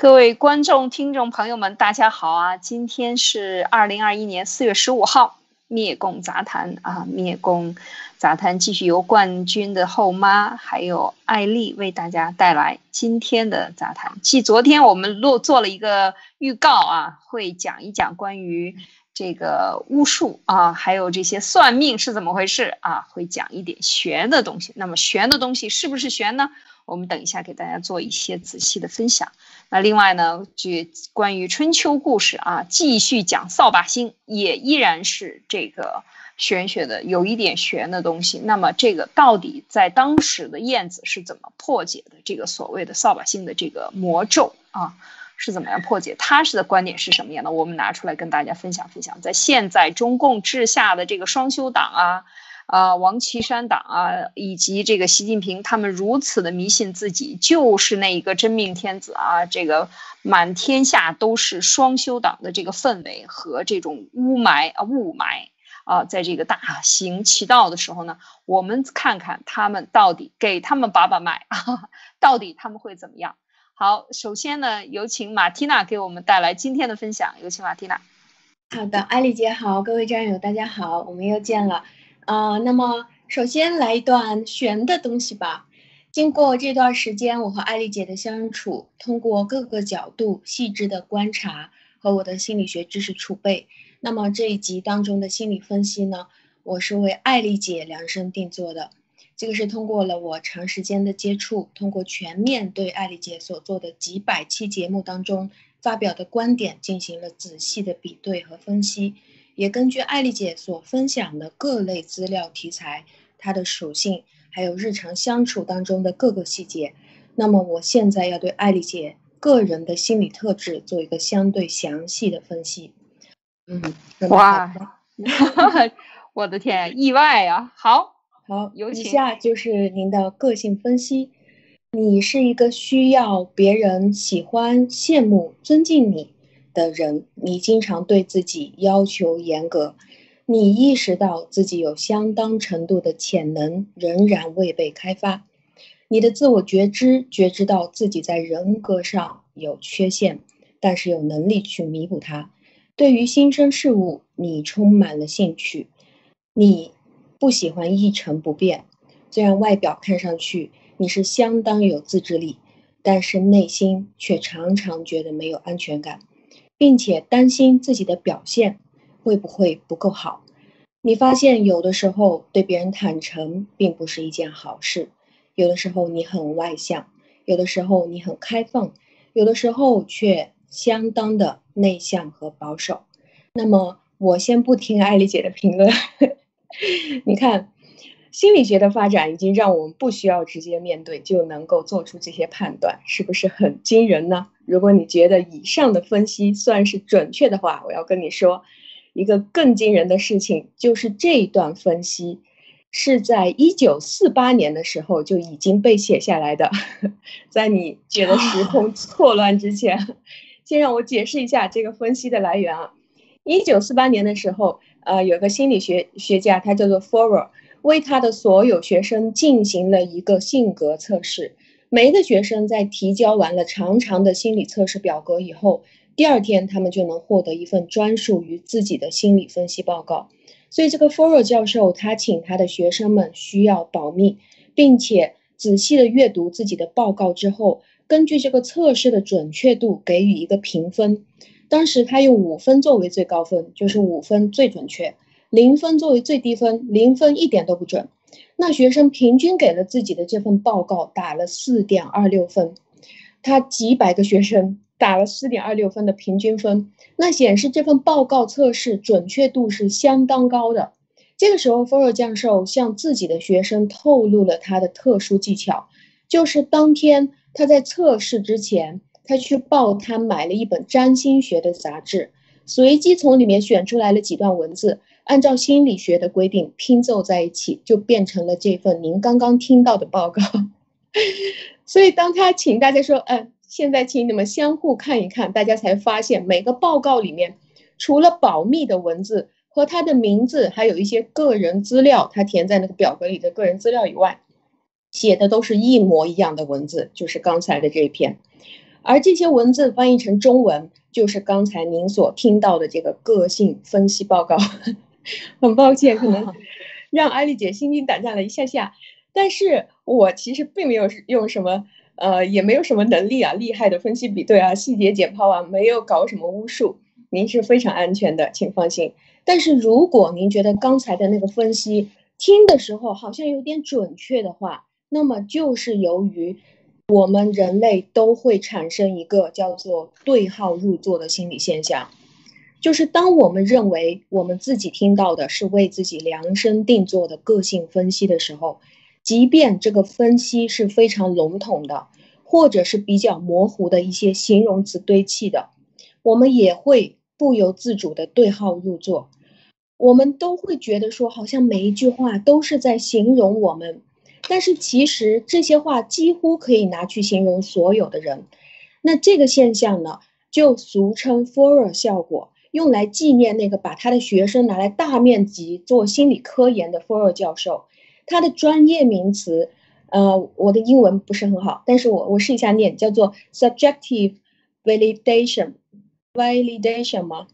各位观众、听众朋友们，大家好啊！今天是二零二一年四月十五号，灭共杂谈啊，灭共杂谈继续由冠军的后妈还有艾丽为大家带来今天的杂谈。继昨天我们录做了一个预告啊，会讲一讲关于这个巫术啊，还有这些算命是怎么回事啊，会讲一点玄的东西。那么玄的东西是不是玄呢？我们等一下给大家做一些仔细的分享。那另外呢，就关于春秋故事啊，继续讲扫把星，也依然是这个玄学的，有一点玄的东西。那么这个到底在当时的燕子是怎么破解的？这个所谓的扫把星的这个魔咒啊，是怎么样破解？他是的观点是什么样的？我们拿出来跟大家分享分享。在现在中共治下的这个双修党啊。啊，王岐山党啊，以及这个习近平，他们如此的迷信自己就是那一个真命天子啊！这个满天下都是双修党的这个氛围和这种雾霾啊雾霾啊，在这个大行其道的时候呢，我们看看他们到底给他们把把脉啊，到底他们会怎么样？好，首先呢，有请马缇娜给我们带来今天的分享，有请马缇娜。好的，艾丽姐好，各位战友大家好，我们又见了。啊，那么首先来一段玄的东西吧。经过这段时间我和艾丽姐的相处，通过各个角度细致的观察和我的心理学知识储备，那么这一集当中的心理分析呢，我是为艾丽姐量身定做的。这个是通过了我长时间的接触，通过全面对艾丽姐所做的几百期节目当中发表的观点进行了仔细的比对和分析。也根据艾丽姐所分享的各类资料题材，它的属性，还有日常相处当中的各个细节，那么我现在要对艾丽姐个人的心理特质做一个相对详细的分析。嗯，哇，我的天，意外啊！好，好，有以下就是您的个性分析。你是一个需要别人喜欢、羡慕、尊敬你。的人，你经常对自己要求严格，你意识到自己有相当程度的潜能仍然未被开发，你的自我觉知觉知到自己在人格上有缺陷，但是有能力去弥补它。对于新生事物，你充满了兴趣，你不喜欢一成不变。虽然外表看上去你是相当有自制力，但是内心却常常觉得没有安全感。并且担心自己的表现会不会不够好。你发现有的时候对别人坦诚并不是一件好事。有的时候你很外向，有的时候你很开放，有的时候却相当的内向和保守。那么我先不听艾丽姐的评论。你看。心理学的发展已经让我们不需要直接面对就能够做出这些判断，是不是很惊人呢？如果你觉得以上的分析算是准确的话，我要跟你说一个更惊人的事情，就是这一段分析是在一九四八年的时候就已经被写下来的。在你觉得时空错乱之前，先让我解释一下这个分析的来源啊。一九四八年的时候，呃，有个心理学学家，他叫做 f o r w a r d 为他的所有学生进行了一个性格测试。每一个学生在提交完了长长的心理测试表格以后，第二天他们就能获得一份专属于自己的心理分析报告。所以，这个 f o r r 教授他请他的学生们需要保密，并且仔细的阅读自己的报告之后，根据这个测试的准确度给予一个评分。当时他用五分作为最高分，就是五分最准确。零分作为最低分，零分一点都不准。那学生平均给了自己的这份报告打了四点二六分，他几百个学生打了四点二六分的平均分，那显示这份报告测试准确度是相当高的。这个时候，福尔教授向自己的学生透露了他的特殊技巧，就是当天他在测试之前，他去报摊买了一本占星学的杂志，随机从里面选出来了几段文字。按照心理学的规定拼凑在一起，就变成了这份您刚刚听到的报告。所以，当他请大家说：“嗯，现在请你们相互看一看。”大家才发现，每个报告里面，除了保密的文字和他的名字，还有一些个人资料，他填在那个表格里的个人资料以外，写的都是一模一样的文字，就是刚才的这一篇。而这些文字翻译成中文，就是刚才您所听到的这个个性分析报告。很抱歉，可能 让艾丽姐心惊胆战了一下下，但是我其实并没有用什么，呃，也没有什么能力啊，厉害的分析比对啊，细节解剖啊，没有搞什么巫术，您是非常安全的，请放心。但是如果您觉得刚才的那个分析听的时候好像有点准确的话，那么就是由于我们人类都会产生一个叫做对号入座的心理现象。就是当我们认为我们自己听到的是为自己量身定做的个性分析的时候，即便这个分析是非常笼统的，或者是比较模糊的一些形容词堆砌的，我们也会不由自主的对号入座。我们都会觉得说，好像每一句话都是在形容我们，但是其实这些话几乎可以拿去形容所有的人。那这个现象呢，就俗称 Forer 效果。用来纪念那个把他的学生拿来大面积做心理科研的 Forer 教授，他的专业名词，呃，我的英文不是很好，但是我我试一下念，叫做 subjective validation，validation 吗？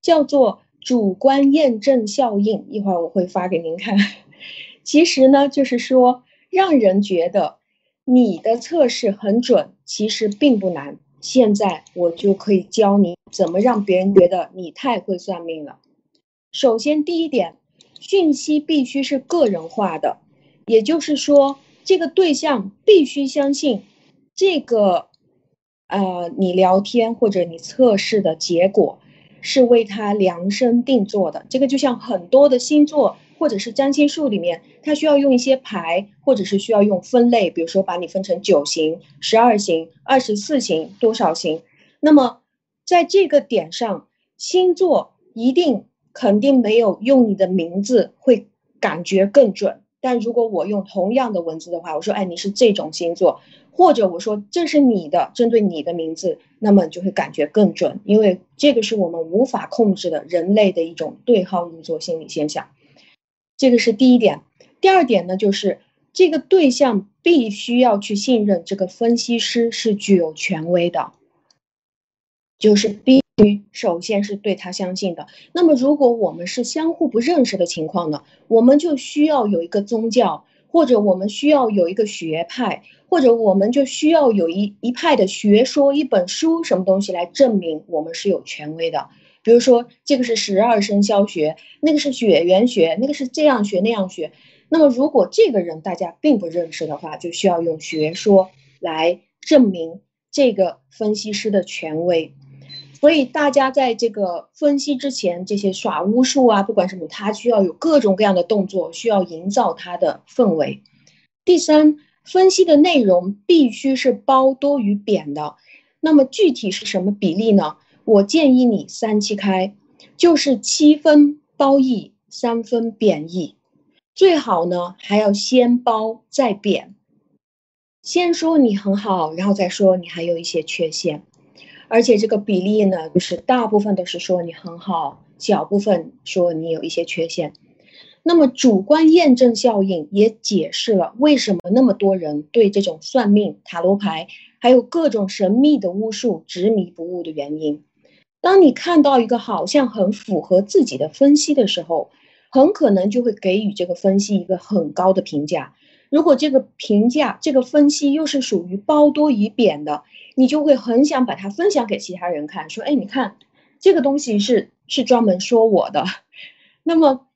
叫做主观验证效应，一会儿我会发给您看。其实呢，就是说让人觉得你的测试很准，其实并不难。现在我就可以教你怎么让别人觉得你太会算命了。首先，第一点，讯息必须是个人化的，也就是说，这个对象必须相信这个，呃，你聊天或者你测试的结果是为他量身定做的。这个就像很多的星座。或者是占星术里面，它需要用一些牌，或者是需要用分类，比如说把你分成九型、十二型、二十四型多少型。那么在这个点上，星座一定肯定没有用你的名字会感觉更准。但如果我用同样的文字的话，我说，哎，你是这种星座，或者我说这是你的，针对你的名字，那么就会感觉更准，因为这个是我们无法控制的人类的一种对号入座心理现象。这个是第一点，第二点呢，就是这个对象必须要去信任这个分析师是具有权威的，就是必须首先是对他相信的。那么，如果我们是相互不认识的情况呢，我们就需要有一个宗教，或者我们需要有一个学派，或者我们就需要有一一派的学说、一本书什么东西来证明我们是有权威的。比如说，这个是十二生肖学，那个是血缘学，那个是这样学那样学。那么，如果这个人大家并不认识的话，就需要用学说来证明这个分析师的权威。所以，大家在这个分析之前，这些耍巫术啊，不管什么，他需要有各种各样的动作，需要营造他的氛围。第三，分析的内容必须是褒多于贬的。那么，具体是什么比例呢？我建议你三七开，就是七分褒义，三分贬义，最好呢还要先褒再贬，先说你很好，然后再说你还有一些缺陷，而且这个比例呢，就是大部分都是说你很好，小部分说你有一些缺陷。那么主观验证效应也解释了为什么那么多人对这种算命、塔罗牌，还有各种神秘的巫术执迷不悟的原因。当你看到一个好像很符合自己的分析的时候，很可能就会给予这个分析一个很高的评价。如果这个评价、这个分析又是属于褒多于贬的，你就会很想把它分享给其他人看，说：“哎，你看，这个东西是是专门说我的。”那么，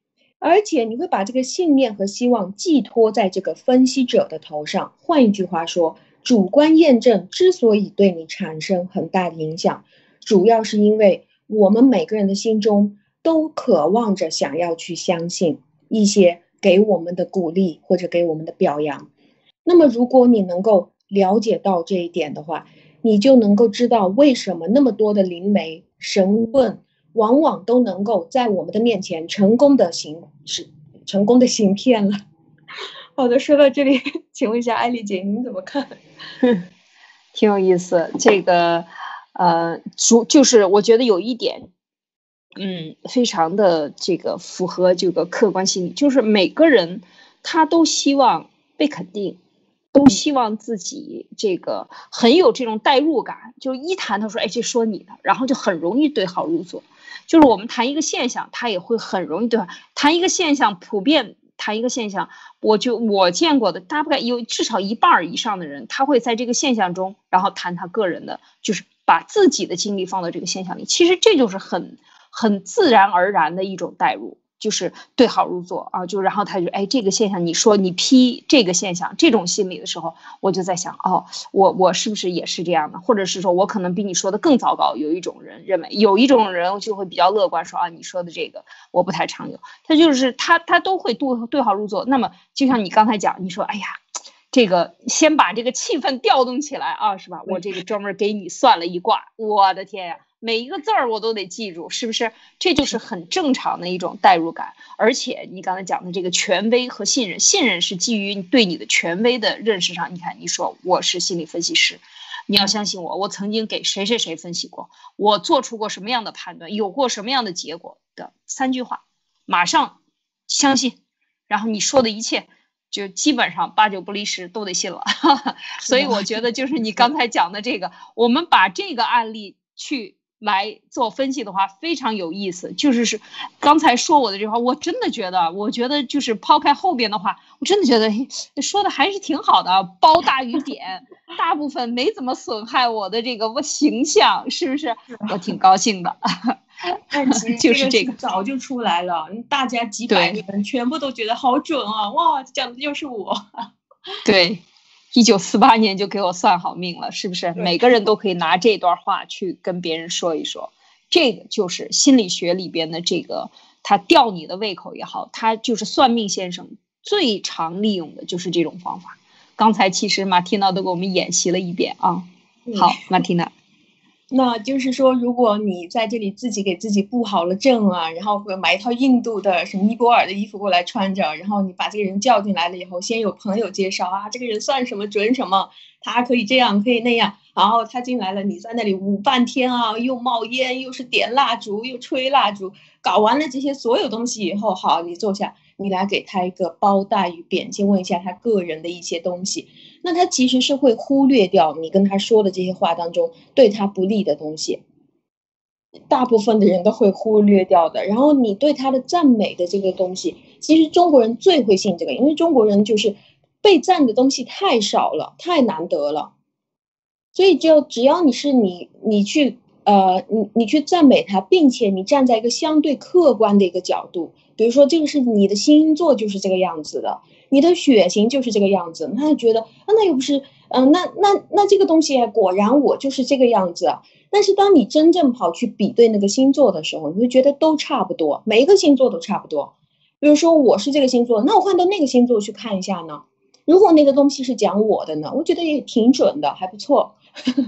而且你会把这个信念和希望寄托在这个分析者的头上。换一句话说，主观验证之所以对你产生很大的影响。主要是因为我们每个人的心中都渴望着想要去相信一些给我们的鼓励或者给我们的表扬。那么，如果你能够了解到这一点的话，你就能够知道为什么那么多的灵媒神棍往往都能够在我们的面前成功的行是成功的行骗了。好的，说到这里，请问一下艾丽姐，您怎么看？挺有意思，这个。呃，主就是我觉得有一点，嗯，非常的这个符合这个客观心理，就是每个人他都希望被肯定，都希望自己这个很有这种代入感，就一谈他说，哎，这说你的，然后就很容易对号入座。就是我们谈一个现象，他也会很容易对谈一个现象，普遍谈一个现象，我就我见过的大概有至少一半以上的人，他会在这个现象中，然后谈他个人的，就是把自己的精力放到这个现象里。其实这就是很很自然而然的一种代入。就是对号入座啊，就然后他就哎，这个现象你说你批这个现象这种心理的时候，我就在想哦，我我是不是也是这样的？或者是说我可能比你说的更糟糕？有一种人认为，有一种人就会比较乐观，说啊，你说的这个我不太常有。他就是他他都会对对号入座。那么就像你刚才讲，你说哎呀，这个先把这个气氛调动起来啊，是吧？我这个专门给你算了一卦，我的天呀！每一个字儿我都得记住，是不是？这就是很正常的一种代入感。而且你刚才讲的这个权威和信任，信任是基于对你的权威的认识上。你看，你说我是心理分析师，你要相信我，我曾经给谁谁谁分析过，我做出过什么样的判断，有过什么样的结果的三句话，马上相信，然后你说的一切就基本上八九不离十都得信了。所以我觉得就是你刚才讲的这个，我们把这个案例去。来做分析的话非常有意思，就是是刚才说我的这话，我真的觉得，我觉得就是抛开后边的话，我真的觉得说的还是挺好的，包大于点，大部分没怎么损害我的这个形象，是不是？我挺高兴的。但其实就是这个早就出来了，大家几百人全部都觉得好准啊！哇，讲的就是我。对。一九四八年就给我算好命了，是不是？每个人都可以拿这段话去跟别人说一说，这个就是心理学里边的这个，他吊你的胃口也好，他就是算命先生最常利用的就是这种方法。刚才其实马蒂娜都给我们演习了一遍啊。好，马蒂娜。那就是说，如果你在这里自己给自己布好了阵啊，然后买一套印度的什么尼泊尔的衣服过来穿着，然后你把这个人叫进来了以后，先有朋友介绍啊，这个人算什么准什么，他可以这样可以那样，然后他进来了，你在那里捂半天啊，又冒烟，又是点蜡烛，又吹蜡烛，搞完了这些所有东西以后，好，你坐下。你来给他一个包大与扁，先问一下他个人的一些东西，那他其实是会忽略掉你跟他说的这些话当中对他不利的东西，大部分的人都会忽略掉的。然后你对他的赞美的这个东西，其实中国人最会信这个，因为中国人就是被赞的东西太少了，太难得了，所以就只要你是你，你去呃，你你去赞美他，并且你站在一个相对客观的一个角度。比如说，这个是你的星座就是这个样子的，你的血型就是这个样子，他就觉得啊，那又不是，嗯，那那那这个东西果然我就是这个样子。但是当你真正跑去比对那个星座的时候，你会觉得都差不多，每一个星座都差不多。比如说我是这个星座，那我换到那个星座去看一下呢？如果那个东西是讲我的呢，我觉得也挺准的，还不错，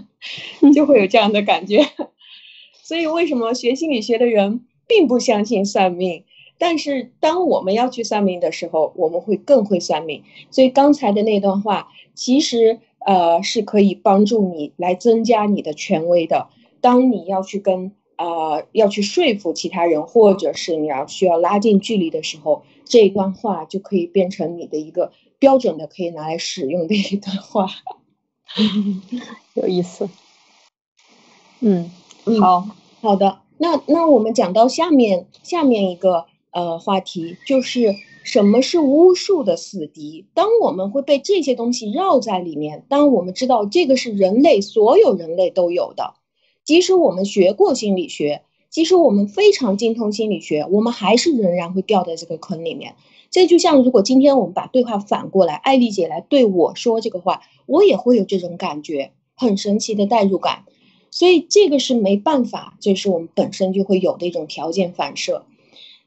就会有这样的感觉。所以为什么学心理学的人并不相信算命？但是当我们要去算命的时候，我们会更会算命。所以刚才的那段话，其实呃是可以帮助你来增加你的权威的。当你要去跟呃要去说服其他人，或者是你要需要拉近距离的时候，这一段话就可以变成你的一个标准的可以拿来使用的一段话。有意思。嗯，好好的。那那我们讲到下面下面一个。呃，话题就是什么是巫术的死敌？当我们会被这些东西绕在里面，当我们知道这个是人类所有人类都有的，即使我们学过心理学，即使我们非常精通心理学，我们还是仍然会掉在这个坑里面。这就像如果今天我们把对话反过来，艾丽姐来对我说这个话，我也会有这种感觉，很神奇的代入感。所以这个是没办法，这是我们本身就会有的一种条件反射。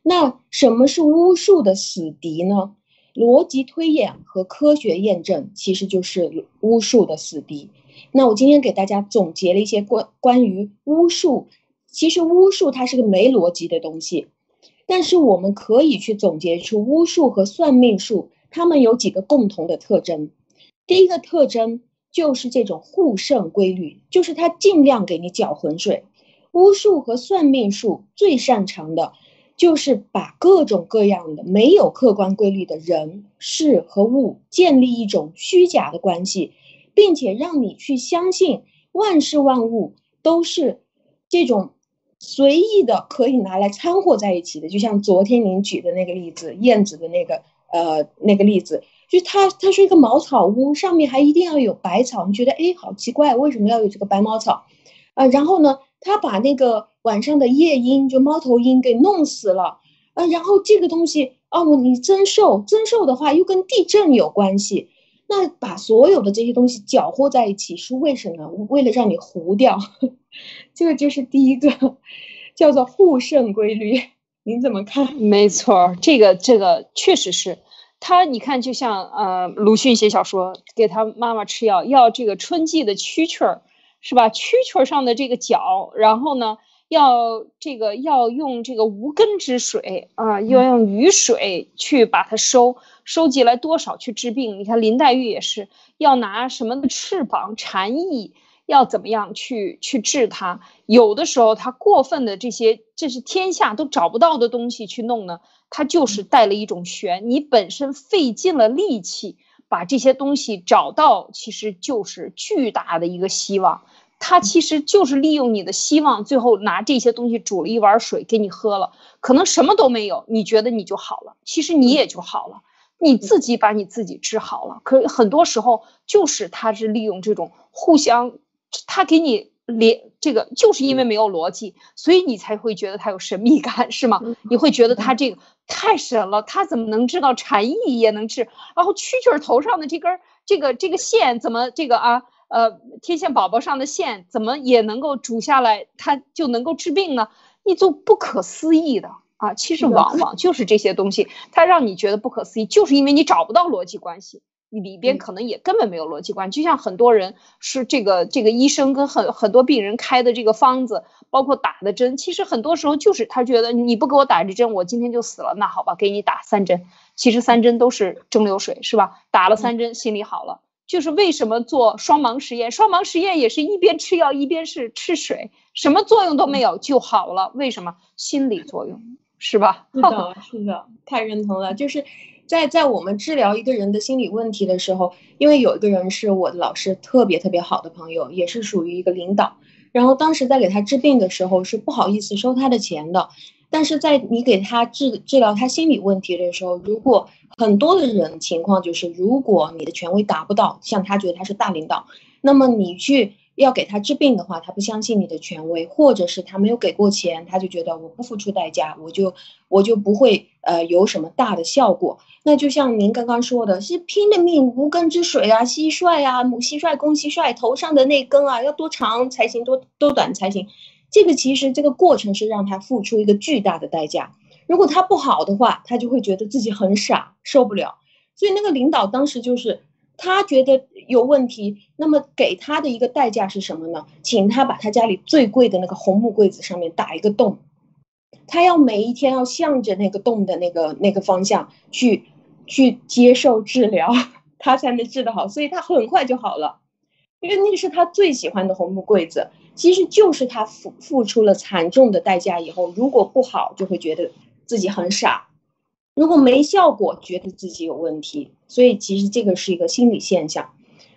那什么是巫术的死敌呢？逻辑推演和科学验证其实就是巫术的死敌。那我今天给大家总结了一些关关于巫术，其实巫术它是个没逻辑的东西，但是我们可以去总结出巫术和算命术，它们有几个共同的特征。第一个特征就是这种互胜规律，就是它尽量给你搅浑水。巫术和算命术最擅长的。就是把各种各样的没有客观规律的人事和物建立一种虚假的关系，并且让你去相信万事万物都是这种随意的可以拿来掺和在一起的。就像昨天您举的那个例子，燕子的那个呃那个例子，就它它是一个茅草屋，上面还一定要有百草，你觉得哎好奇怪，为什么要有这个白茅草？啊，然后呢，他把那个。晚上的夜莺就猫头鹰给弄死了，呃，然后这个东西哦，你增寿，增寿的话又跟地震有关系，那把所有的这些东西搅和在一起是为什么？为了让你糊掉，这个就是第一个叫做互胜规律，您怎么看？没错，这个这个确实是他，你看，就像呃，鲁迅写小说给他妈妈吃药，要这个春季的蛐蛐儿，是吧？蛐蛐儿上的这个角，然后呢？要这个要用这个无根之水啊，要用雨水去把它收收集来多少去治病？你看林黛玉也是要拿什么的翅膀蝉翼，要怎么样去去治它？有的时候他过分的这些，这是天下都找不到的东西去弄呢，他就是带了一种玄。你本身费尽了力气把这些东西找到，其实就是巨大的一个希望。他其实就是利用你的希望，最后拿这些东西煮了一碗水给你喝了，可能什么都没有，你觉得你就好了，其实你也就好了，你自己把你自己治好了。可很多时候就是他是利用这种互相，他给你连这个，就是因为没有逻辑，所以你才会觉得它有神秘感，是吗？你会觉得它这个太神了，它怎么能知道蝉翼也能治？然后蛐蛐头上的这根这个这个线怎么这个啊？呃，天线宝宝上的线怎么也能够煮下来，它就能够治病呢？一种不可思议的啊！其实往往就是这些东西，它让你觉得不可思议，就是因为你找不到逻辑关系，里边可能也根本没有逻辑关系。就像很多人是这个这个医生跟很很多病人开的这个方子，包括打的针，其实很多时候就是他觉得你不给我打这针，我今天就死了。那好吧，给你打三针，其实三针都是蒸馏水，是吧？打了三针，心里好了。就是为什么做双盲实验？双盲实验也是一边吃药一边是吃水，什么作用都没有就好了。为什么？心理作用是吧？是的，是的，太认同了。就是在在我们治疗一个人的心理问题的时候，因为有一个人是我的老师，特别特别好的朋友，也是属于一个领导。然后当时在给他治病的时候，是不好意思收他的钱的。但是在你给他治治疗他心理问题的时候，如果很多的人情况就是，如果你的权威达不到，像他觉得他是大领导，那么你去要给他治病的话，他不相信你的权威，或者是他没有给过钱，他就觉得我不付出代价，我就我就不会呃有什么大的效果。那就像您刚刚说的，是拼了命无根之水啊，蟋蟀啊，母蟋蟀公蟋蟀头上的那根啊，要多长才行，多多短才行。这个其实这个过程是让他付出一个巨大的代价。如果他不好的话，他就会觉得自己很傻，受不了。所以那个领导当时就是他觉得有问题，那么给他的一个代价是什么呢？请他把他家里最贵的那个红木柜子上面打一个洞，他要每一天要向着那个洞的那个那个方向去去接受治疗，他才能治得好。所以他很快就好了，因为那是他最喜欢的红木柜子。其实就是他付付出了惨重的代价以后，如果不好，就会觉得自己很傻；如果没效果，觉得自己有问题。所以其实这个是一个心理现象。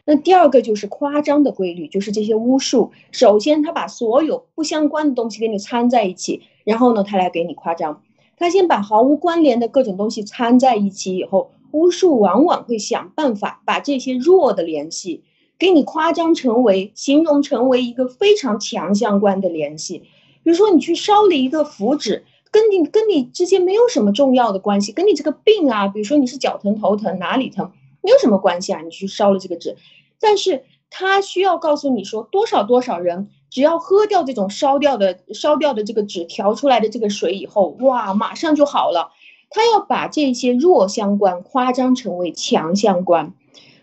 那第二个就是夸张的规律，就是这些巫术。首先，他把所有不相关的东西给你掺在一起，然后呢，他来给你夸张。他先把毫无关联的各种东西掺在一起以后，巫术往往会想办法把这些弱的联系。给你夸张成为形容成为一个非常强相关的联系，比如说你去烧了一个符纸，跟你跟你之间没有什么重要的关系，跟你这个病啊，比如说你是脚疼头疼哪里疼，没有什么关系啊，你去烧了这个纸，但是他需要告诉你说多少多少人只要喝掉这种烧掉的烧掉的这个纸调出来的这个水以后，哇，马上就好了。他要把这些弱相关夸张成为强相关。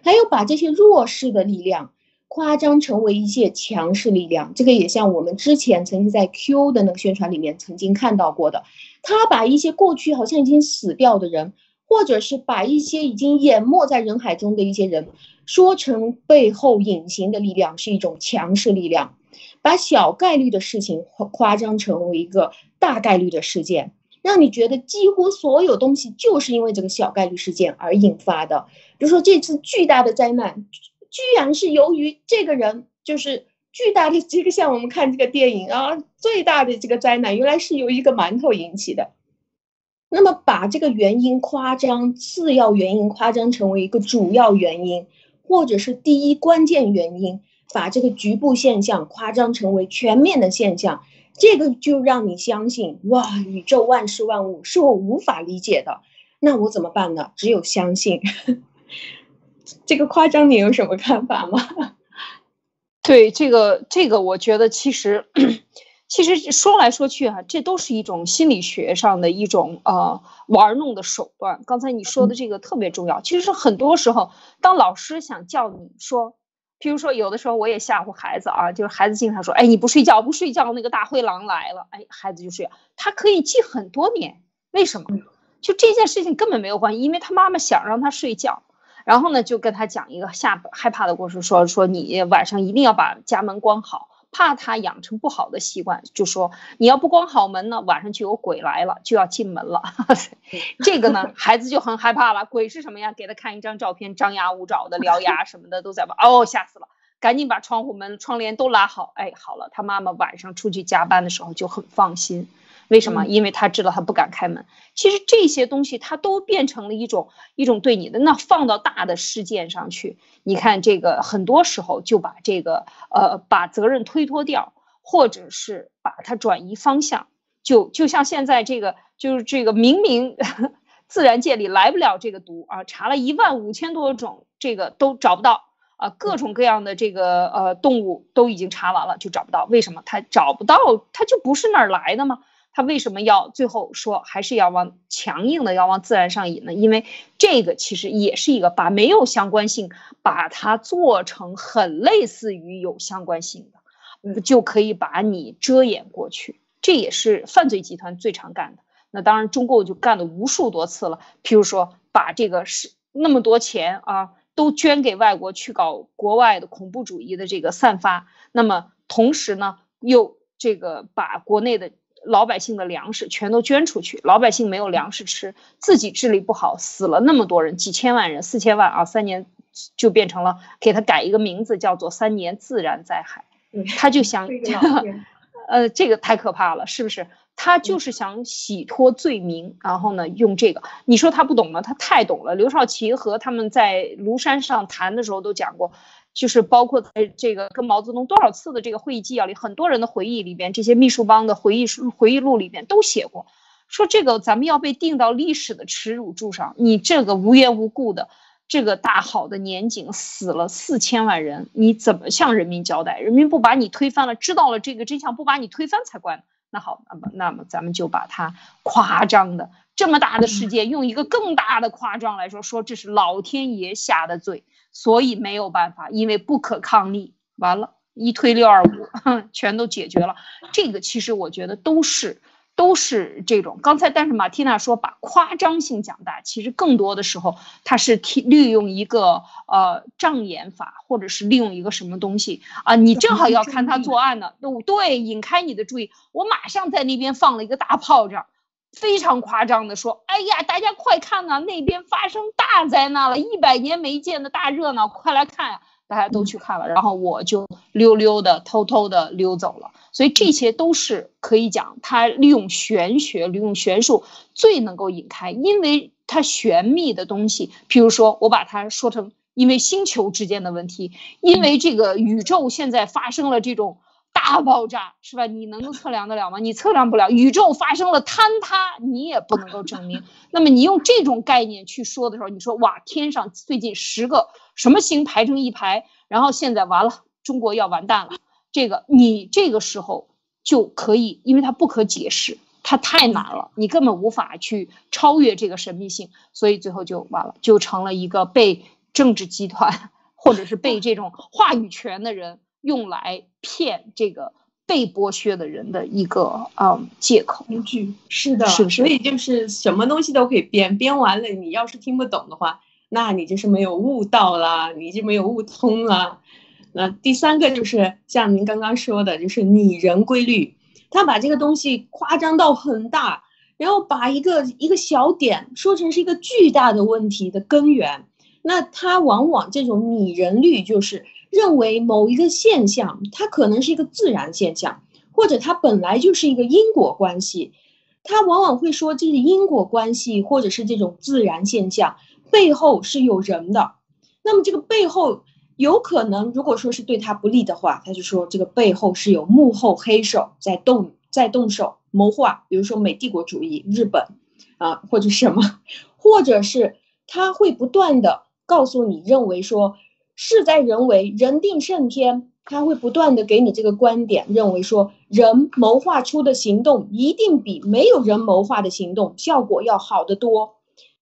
还有把这些弱势的力量夸张成为一些强势力量，这个也像我们之前曾经在 Q 的那个宣传里面曾经看到过的，他把一些过去好像已经死掉的人，或者是把一些已经淹没在人海中的一些人，说成背后隐形的力量是一种强势力量，把小概率的事情夸张成为一个大概率的事件，让你觉得几乎所有东西就是因为这个小概率事件而引发的。比如说这次巨大的灾难，居然是由于这个人，就是巨大的这个像我们看这个电影啊，最大的这个灾难原来是由一个馒头引起的。那么把这个原因夸张，次要原因夸张成为一个主要原因，或者是第一关键原因，把这个局部现象夸张成为全面的现象。这个就让你相信哇，宇宙万事万物是我无法理解的，那我怎么办呢？只有相信。这个夸张，你有什么看法吗？对这个，这个我觉得其实，其实说来说去啊，这都是一种心理学上的一种呃玩弄的手段。刚才你说的这个特别重要。其实很多时候，当老师想叫你说。譬如说，有的时候我也吓唬孩子啊，就是孩子经常说：“哎，你不睡觉，不睡觉，那个大灰狼来了。”哎，孩子就睡。他可以记很多年，为什么？就这件事情根本没有关系，因为他妈妈想让他睡觉，然后呢，就跟他讲一个吓害怕的故事，说说你晚上一定要把家门关好。怕他养成不好的习惯，就说你要不关好门呢，晚上就有鬼来了，就要进门了。这个呢，孩子就很害怕了。鬼是什么呀？给他看一张照片，张牙舞爪的，獠牙什么的都在吧。哦，吓死了！赶紧把窗户门、窗帘都拉好。哎，好了，他妈妈晚上出去加班的时候就很放心。为什么？因为他知道他不敢开门。其实这些东西它都变成了一种一种对你的。那放到大的事件上去，你看这个很多时候就把这个呃把责任推脱掉，或者是把它转移方向。就就像现在这个就是这个明明 自然界里来不了这个毒啊，查了一万五千多种这个都找不到啊，各种各样的这个呃动物都已经查完了就找不到。为什么？它找不到，它就不是那儿来的吗？他为什么要最后说还是要往强硬的要往自然上引呢？因为这个其实也是一个把没有相关性把它做成很类似于有相关性的，嗯就可以把你遮掩过去。这也是犯罪集团最常干的。那当然，中共就干了无数多次了。譬如说，把这个是那么多钱啊都捐给外国去搞国外的恐怖主义的这个散发，那么同时呢又这个把国内的。老百姓的粮食全都捐出去，老百姓没有粮食吃，自己治理不好，死了那么多人，几千万人，四千万啊，三年就变成了给他改一个名字，叫做三年自然灾害。他就想，呃，这个太可怕了，是不是？他就是想洗脱罪名，然后呢，用这个。你说他不懂吗？他太懂了。刘少奇和他们在庐山上谈的时候都讲过。就是包括在这个跟毛泽东多少次的这个会议纪要里，很多人的回忆里边，这些秘书帮的回忆书、回忆录里边都写过，说这个咱们要被定到历史的耻辱柱上。你这个无缘无故的这个大好的年景死了四千万人，你怎么向人民交代？人民不把你推翻了，知道了这个真相，不把你推翻才怪呢。那好，那么那么咱们就把它夸张的这么大的事件，用一个更大的夸张来说，说这是老天爷下的罪。所以没有办法，因为不可抗力，完了，一推六二五，全都解决了。这个其实我觉得都是都是这种。刚才但是马蒂娜说把夸张性讲大，其实更多的时候他是利利用一个呃障眼法，或者是利用一个什么东西啊？你正好要看他作案呢，对，引开你的注意，我马上在那边放了一个大炮仗。非常夸张的说：“哎呀，大家快看呐，那边发生大灾难了，一百年没见的大热闹，快来看呀！”大家都去看了，然后我就溜溜的、偷偷的溜走了。所以这些都是可以讲，他利用玄学、利用玄术最能够引开，因为它玄秘的东西，譬如说我把它说成因为星球之间的问题，因为这个宇宙现在发生了这种。大爆炸是吧？你能够测量得了吗？你测量不了。宇宙发生了坍塌，你也不能够证明。那么你用这种概念去说的时候，你说哇，天上最近十个什么星排成一排，然后现在完了，中国要完蛋了。这个你这个时候就可以，因为它不可解释，它太难了，你根本无法去超越这个神秘性，所以最后就完了，就成了一个被政治集团 或者是被这种话语权的人。用来骗这个被剥削的人的一个嗯借口工具，是的，是所以就是什么东西都可以编，编完了你要是听不懂的话，那你就是没有悟到啦，你就没有悟通了。那第三个就是像您刚刚说的，就是拟人规律，他把这个东西夸张到很大，然后把一个一个小点说成是一个巨大的问题的根源。那他往往这种拟人律就是认为某一个现象，它可能是一个自然现象，或者它本来就是一个因果关系。他往往会说这是因果关系，或者是这种自然现象背后是有人的。那么这个背后有可能，如果说是对他不利的话，他就说这个背后是有幕后黑手在动，在动手谋划。比如说美帝国主义、日本啊，或者什么，或者是他会不断的。告诉你，认为说事在人为，人定胜天，他会不断的给你这个观点，认为说人谋划出的行动一定比没有人谋划的行动效果要好得多，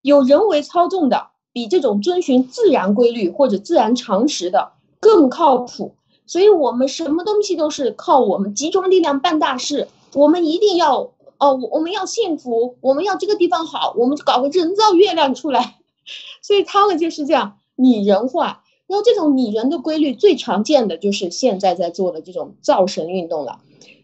有人为操纵的比这种遵循自然规律或者自然常识的更靠谱。所以，我们什么东西都是靠我们集中力量办大事。我们一定要哦，我们要幸福，我们要这个地方好，我们搞个人造月亮出来。所以他们就是这样拟人化，然后这种拟人的规律最常见的就是现在在做的这种造神运动了，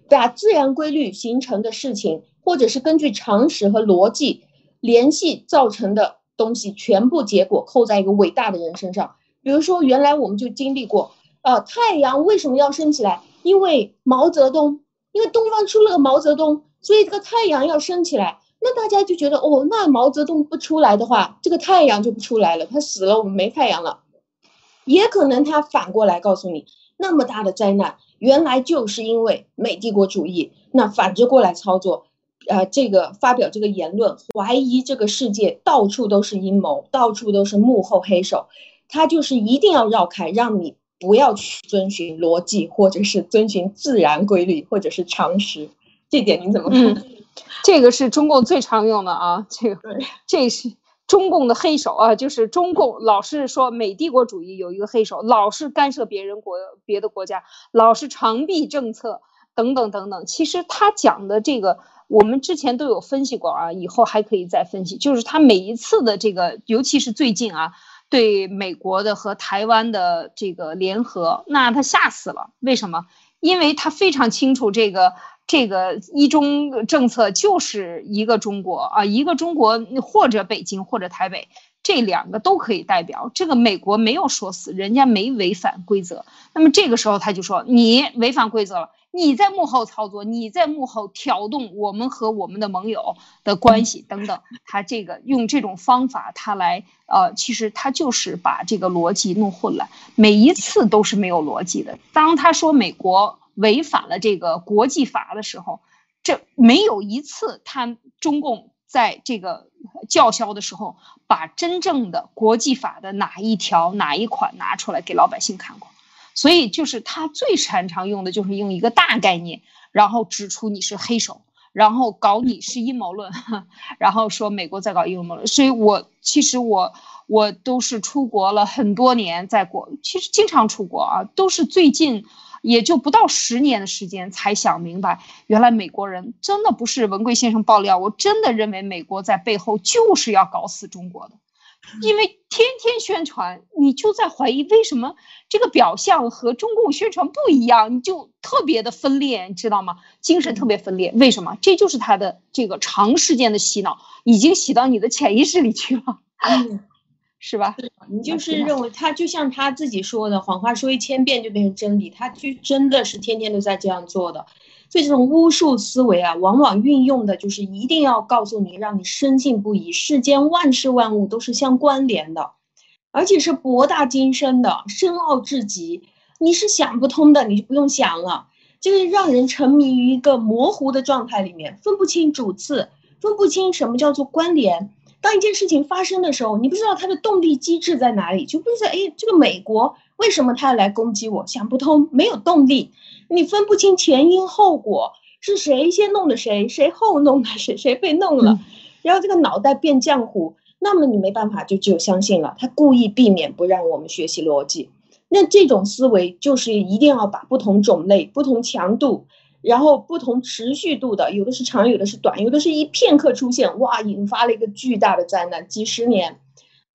把自然规律形成的事情，或者是根据常识和逻辑联系造成的东西，全部结果扣在一个伟大的人身上。比如说，原来我们就经历过，啊，太阳为什么要升起来？因为毛泽东，因为东方出了个毛泽东，所以这个太阳要升起来。那大家就觉得哦，那毛泽东不出来的话，这个太阳就不出来了。他死了，我们没太阳了。也可能他反过来告诉你，那么大的灾难，原来就是因为美帝国主义。那反着过来操作，呃，这个发表这个言论，怀疑这个世界到处都是阴谋，到处都是幕后黑手。他就是一定要绕开，让你不要去遵循逻辑，或者是遵循自然规律，或者是常识。这点你怎么看？这个是中共最常用的啊，这个这是中共的黑手啊，就是中共老是说美帝国主义有一个黑手，老是干涉别人国别的国家，老是长臂政策等等等等。其实他讲的这个，我们之前都有分析过啊，以后还可以再分析。就是他每一次的这个，尤其是最近啊，对美国的和台湾的这个联合，那他吓死了。为什么？因为他非常清楚这个。这个一中政策就是一个中国啊，一个中国或者北京或者台北，这两个都可以代表。这个美国没有说死，人家没违反规则。那么这个时候他就说你违反规则了，你在幕后操作，你在幕后挑动我们和我们的盟友的关系等等。他这个用这种方法，他来呃，其实他就是把这个逻辑弄混了，每一次都是没有逻辑的。当他说美国。违反了这个国际法的时候，这没有一次他中共在这个叫嚣的时候，把真正的国际法的哪一条哪一款拿出来给老百姓看过。所以就是他最擅长用的就是用一个大概念，然后指出你是黑手，然后搞你是阴谋论，然后说美国在搞阴谋论。所以我其实我我都是出国了很多年，在国其实经常出国啊，都是最近。也就不到十年的时间，才想明白，原来美国人真的不是文贵先生爆料，我真的认为美国在背后就是要搞死中国的，因为天天宣传，你就在怀疑为什么这个表象和中共宣传不一样，你就特别的分裂，你知道吗？精神特别分裂，为什么？这就是他的这个长时间的洗脑，已经洗到你的潜意识里去了。是吧？你就是认为他就像他自己说的，谎话说一千遍就变成真理，他就真的是天天都在这样做的。所以这种巫术思维啊，往往运用的就是一定要告诉你，让你深信不疑，世间万事万物都是相关联的，而且是博大精深的，深奥至极。你是想不通的，你就不用想了。就是让人沉迷于一个模糊的状态里面，分不清主次，分不清什么叫做关联。当一件事情发生的时候，你不知道它的动力机制在哪里，就不知道哎，这个美国为什么他要来攻击我？想不通，没有动力，你分不清前因后果，是谁先弄的谁，谁后弄的谁，谁被弄了，然后这个脑袋变浆糊，那么你没办法，就只有相信了。他故意避免不让我们学习逻辑，那这种思维就是一定要把不同种类、不同强度。然后不同持续度的，有的是长，有的是短，有的是一片刻出现，哇，引发了一个巨大的灾难，几十年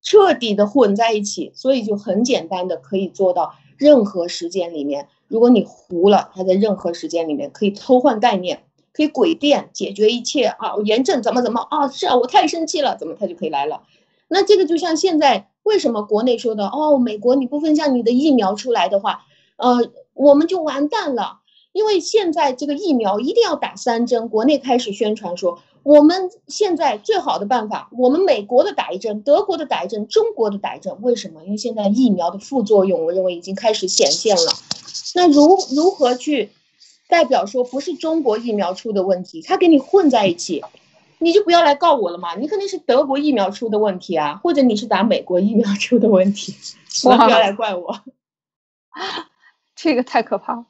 彻底的混在一起，所以就很简单的可以做到任何时间里面，如果你糊了，它在任何时间里面可以偷换概念，可以诡辩解决一切啊，炎症怎么怎么啊？是啊，我太生气了，怎么他就可以来了？那这个就像现在为什么国内说的哦，美国你不分享你的疫苗出来的话，呃，我们就完蛋了，因为现在这个疫苗一定要打三针，国内开始宣传说我们现在最好的办法，我们美国的打一针，德国的打一针，中国的打一针，为什么？因为现在疫苗的副作用，我认为已经开始显现了。那如如何去？代表说不是中国疫苗出的问题，他给你混在一起，你就不要来告我了嘛。你肯定是德国疫苗出的问题啊，或者你是打美国疫苗出的问题，不要来怪我。这个太可怕了。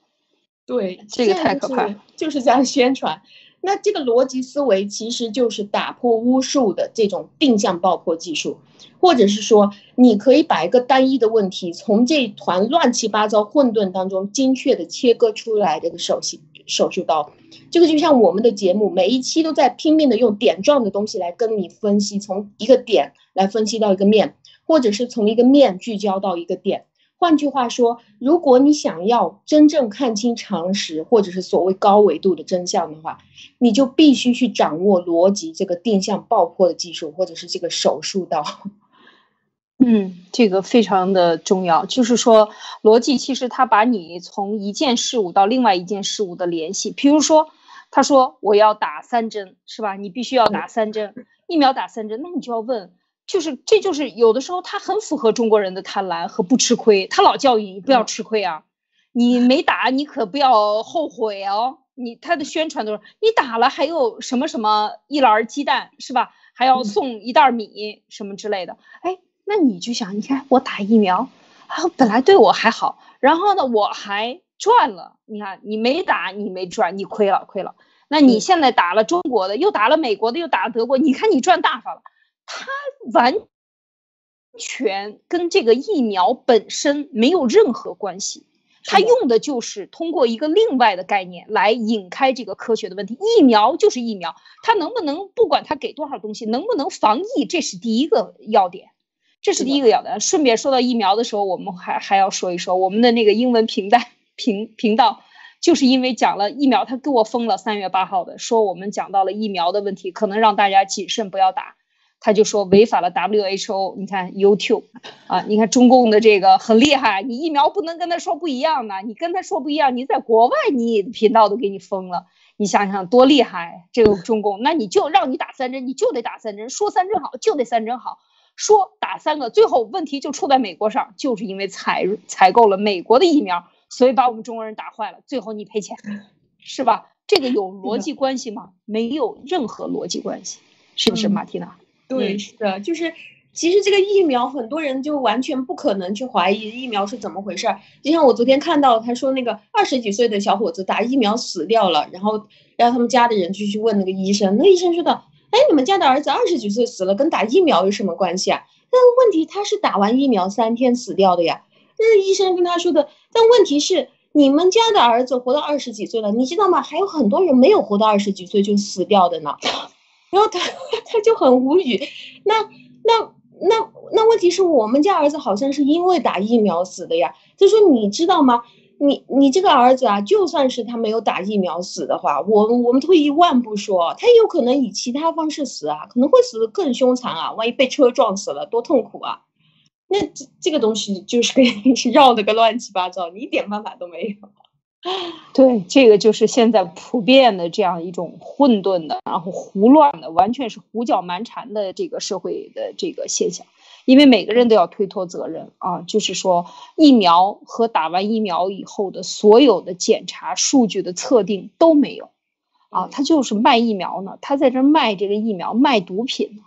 对，这个太可怕，就是这样宣传。那这个逻辑思维其实就是打破巫术的这种定向爆破技术，或者是说，你可以把一个单一的问题从这团乱七八糟混沌当中精确的切割出来，这个手术手术刀，这个就像我们的节目每一期都在拼命的用点状的东西来跟你分析，从一个点来分析到一个面，或者是从一个面聚焦到一个点。换句话说，如果你想要真正看清常识，或者是所谓高维度的真相的话，你就必须去掌握逻辑这个定向爆破的技术，或者是这个手术刀。嗯，这个非常的重要。就是说，逻辑其实它把你从一件事物到另外一件事物的联系。比如说，他说我要打三针，是吧？你必须要打三针疫苗，打三针，那你就要问。就是，这就是有的时候他很符合中国人的贪婪和不吃亏。他老教育你不要吃亏啊，你没打你可不要后悔哦。你他的宣传都是你打了还有什么什么一篮鸡蛋是吧？还要送一袋米什么之类的。哎，那你就想，你看我打疫苗啊，本来对我还好，然后呢我还赚了。你看你没打你没赚，你亏了亏了。那你现在打了中国的，又打了美国的，又打了德国，你看你赚大发了。它完全跟这个疫苗本身没有任何关系，它用的就是通过一个另外的概念来引开这个科学的问题。疫苗就是疫苗，它能不能不管它给多少东西，能不能防疫，这是第一个要点，这是第一个要点。顺便说到疫苗的时候，我们还还要说一说我们的那个英文频道频频道，就是因为讲了疫苗，他给我封了三月八号的，说我们讲到了疫苗的问题，可能让大家谨慎不要打。他就说违反了 WHO，你看 YouTube 啊，你看中共的这个很厉害，你疫苗不能跟他说不一样的，你跟他说不一样，你在国外你频道都给你封了，你想想多厉害这个中共，那你就让你打三针，你就得打三针，说三针好就得三针好，说打三个，最后问题就出在美国上，就是因为采采购了美国的疫苗，所以把我们中国人打坏了，最后你赔钱，是吧？这个有逻辑关系吗？没有任何逻辑关系，是不是马蒂娜？对，是的，就是其实这个疫苗，很多人就完全不可能去怀疑疫苗是怎么回事儿。就像我昨天看到他说那个二十几岁的小伙子打疫苗死掉了，然后让他们家的人就去问那个医生，那医生说的，哎，你们家的儿子二十几岁死了，跟打疫苗有什么关系啊？但问题他是打完疫苗三天死掉的呀。那医生跟他说的，但问题是你们家的儿子活到二十几岁了，你知道吗？还有很多人没有活到二十几岁就死掉的呢。然后他 他就很无语，那那那那问题是我们家儿子好像是因为打疫苗死的呀。就说你知道吗？你你这个儿子啊，就算是他没有打疫苗死的话，我我们退一万步说，他有可能以其他方式死啊，可能会死的更凶残啊。万一被车撞死了，多痛苦啊！那这这个东西就是 给你绕的个乱七八糟，你一点办法都没有。对，这个就是现在普遍的这样一种混沌的，然后胡乱的，完全是胡搅蛮缠的这个社会的这个现象。因为每个人都要推脱责任啊，就是说疫苗和打完疫苗以后的所有的检查数据的测定都没有，啊，他就是卖疫苗呢，他在这卖这个疫苗，卖毒品呢。